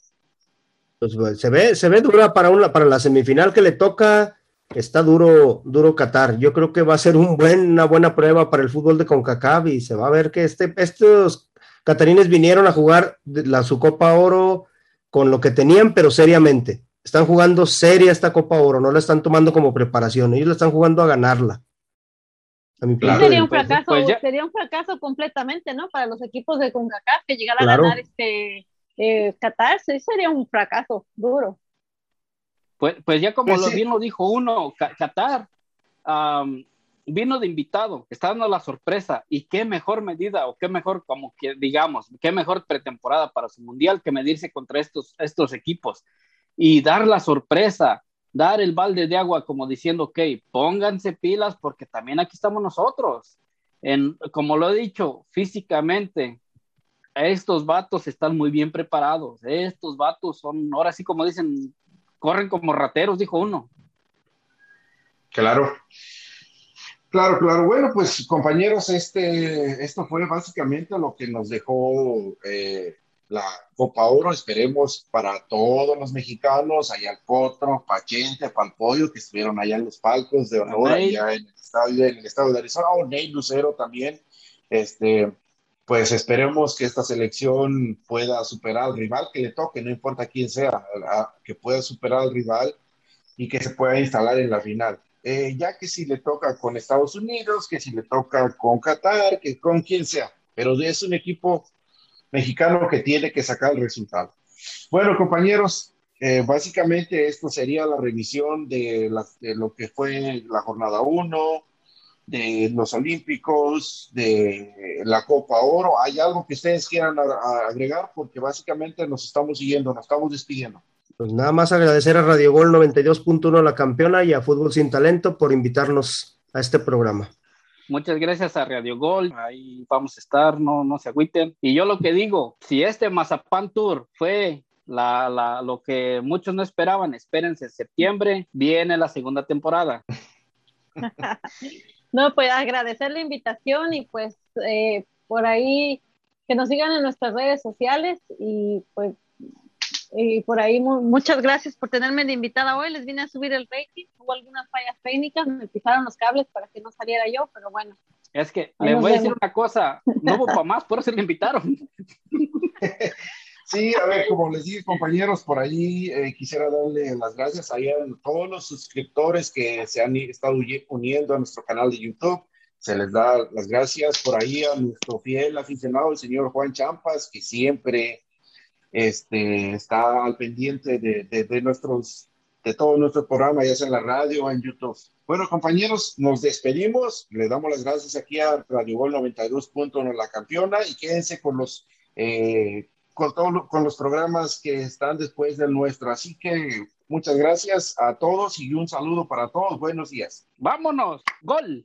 Pues, pues, se ve, se ve dura para una, para la semifinal que le toca, está duro, duro Qatar. Yo creo que va a ser una buena prueba para el fútbol de CONCACAF y se va a ver que este, estos catarines vinieron a jugar la, su Copa Oro con lo que tenían, pero seriamente. Están jugando seria esta Copa Oro, no la están tomando como preparación, ellos la están jugando a ganarla sería un fracaso, pues sería un fracaso completamente, ¿no? Para los equipos de CONCACAF que llegara a ganar este eh, Qatar, sería un fracaso duro. Pues, pues ya como pues bien lo dijo uno, Qatar vino de invitado, está dando la sorpresa y qué mejor medida o qué mejor, como que digamos, qué mejor pretemporada para su mundial que medirse contra estos, estos equipos y dar la sorpresa dar el balde de agua como diciendo, ok, pónganse pilas porque también aquí estamos nosotros. En, como lo he dicho, físicamente, estos vatos están muy bien preparados. Estos vatos son, ahora sí como dicen, corren como rateros, dijo uno. Claro. Claro, claro. Bueno, pues compañeros, este, esto fue básicamente lo que nos dejó eh, la, Copa Oro. Esperemos para todos los mexicanos, allá al Potro, Pachente, Palpollo, que estuvieron allá en los palcos de honor, allá en el estadio, en el estado de Arizona, o Ney Lucero también. Este, pues esperemos que esta selección pueda superar al rival que le toque, no importa quién sea, que pueda superar al rival y que se pueda instalar en la final. Eh, ya que si le toca con Estados Unidos, que si le toca con Qatar, que con quien sea, pero es un equipo mexicano que tiene que sacar el resultado. Bueno, compañeros, eh, básicamente esto sería la revisión de, de lo que fue la jornada 1, de los Olímpicos, de la Copa Oro. ¿Hay algo que ustedes quieran agregar? Porque básicamente nos estamos siguiendo, nos estamos despidiendo. Pues nada más agradecer a Radio Gol 92.1 La Campeona y a Fútbol Sin Talento por invitarnos a este programa. Muchas gracias a Radio Gol, ahí vamos a estar, no, no se agüiten. Y yo lo que digo, si este Mazapán Tour fue la, la, lo que muchos no esperaban, espérense, en septiembre viene la segunda temporada. *laughs* No, pues agradecer la invitación y pues eh, por ahí que nos sigan en nuestras redes sociales y pues y por ahí muchas gracias por tenerme de invitada hoy. Les vine a subir el rating, hubo algunas fallas técnicas, me pisaron los cables para que no saliera yo, pero bueno. Es que le voy a decir una cosa, no hubo para más, por eso le invitaron. Sí, a ver, como les dije, compañeros, por ahí eh, quisiera darle las gracias a todos los suscriptores que se han estado uniendo a nuestro canal de YouTube. Se les da las gracias por ahí a nuestro fiel aficionado, el señor Juan Champas, que siempre este, está al pendiente de, de, nuestros, de todo nuestro programa, ya sea en la radio o en YouTube. Bueno, compañeros, nos despedimos. Le damos las gracias aquí a Radio Gol 92.1 La Campeona y quédense con los eh, con, todo, con los programas que están después del nuestro. Así que muchas gracias a todos y un saludo para todos. Buenos días. Vámonos, gol.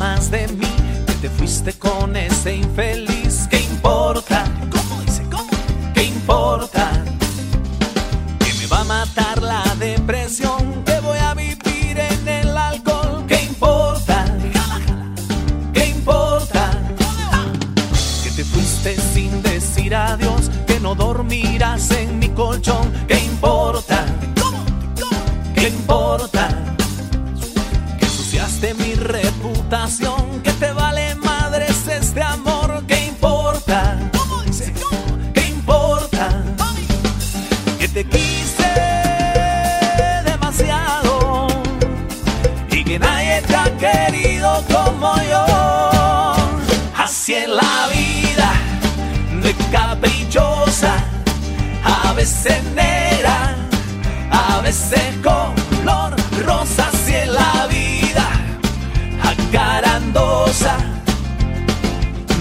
más de mí, que te fuiste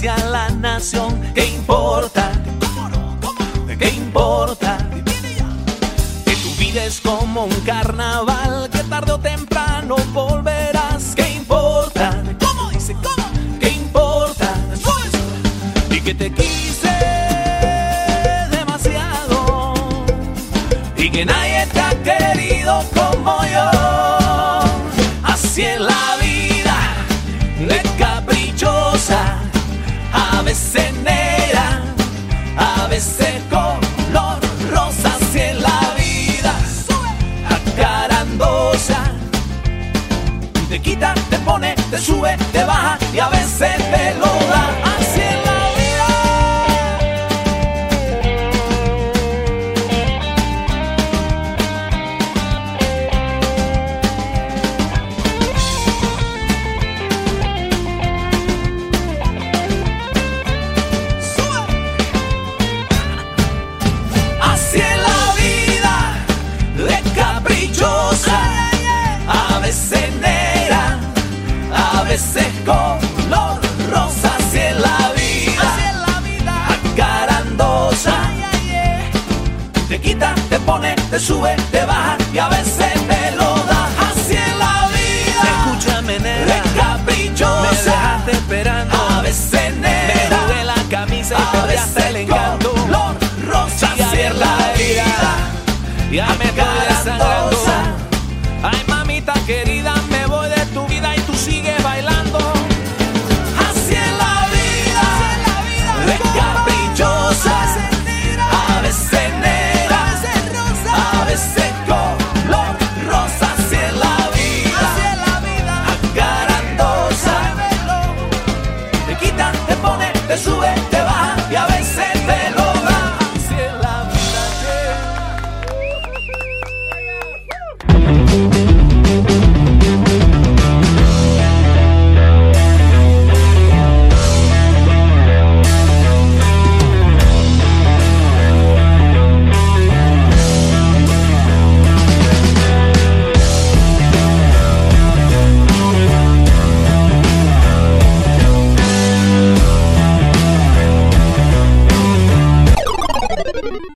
hacia la nación. ¿Qué importa? ¿Qué importa? Que tu vida es como un carnaval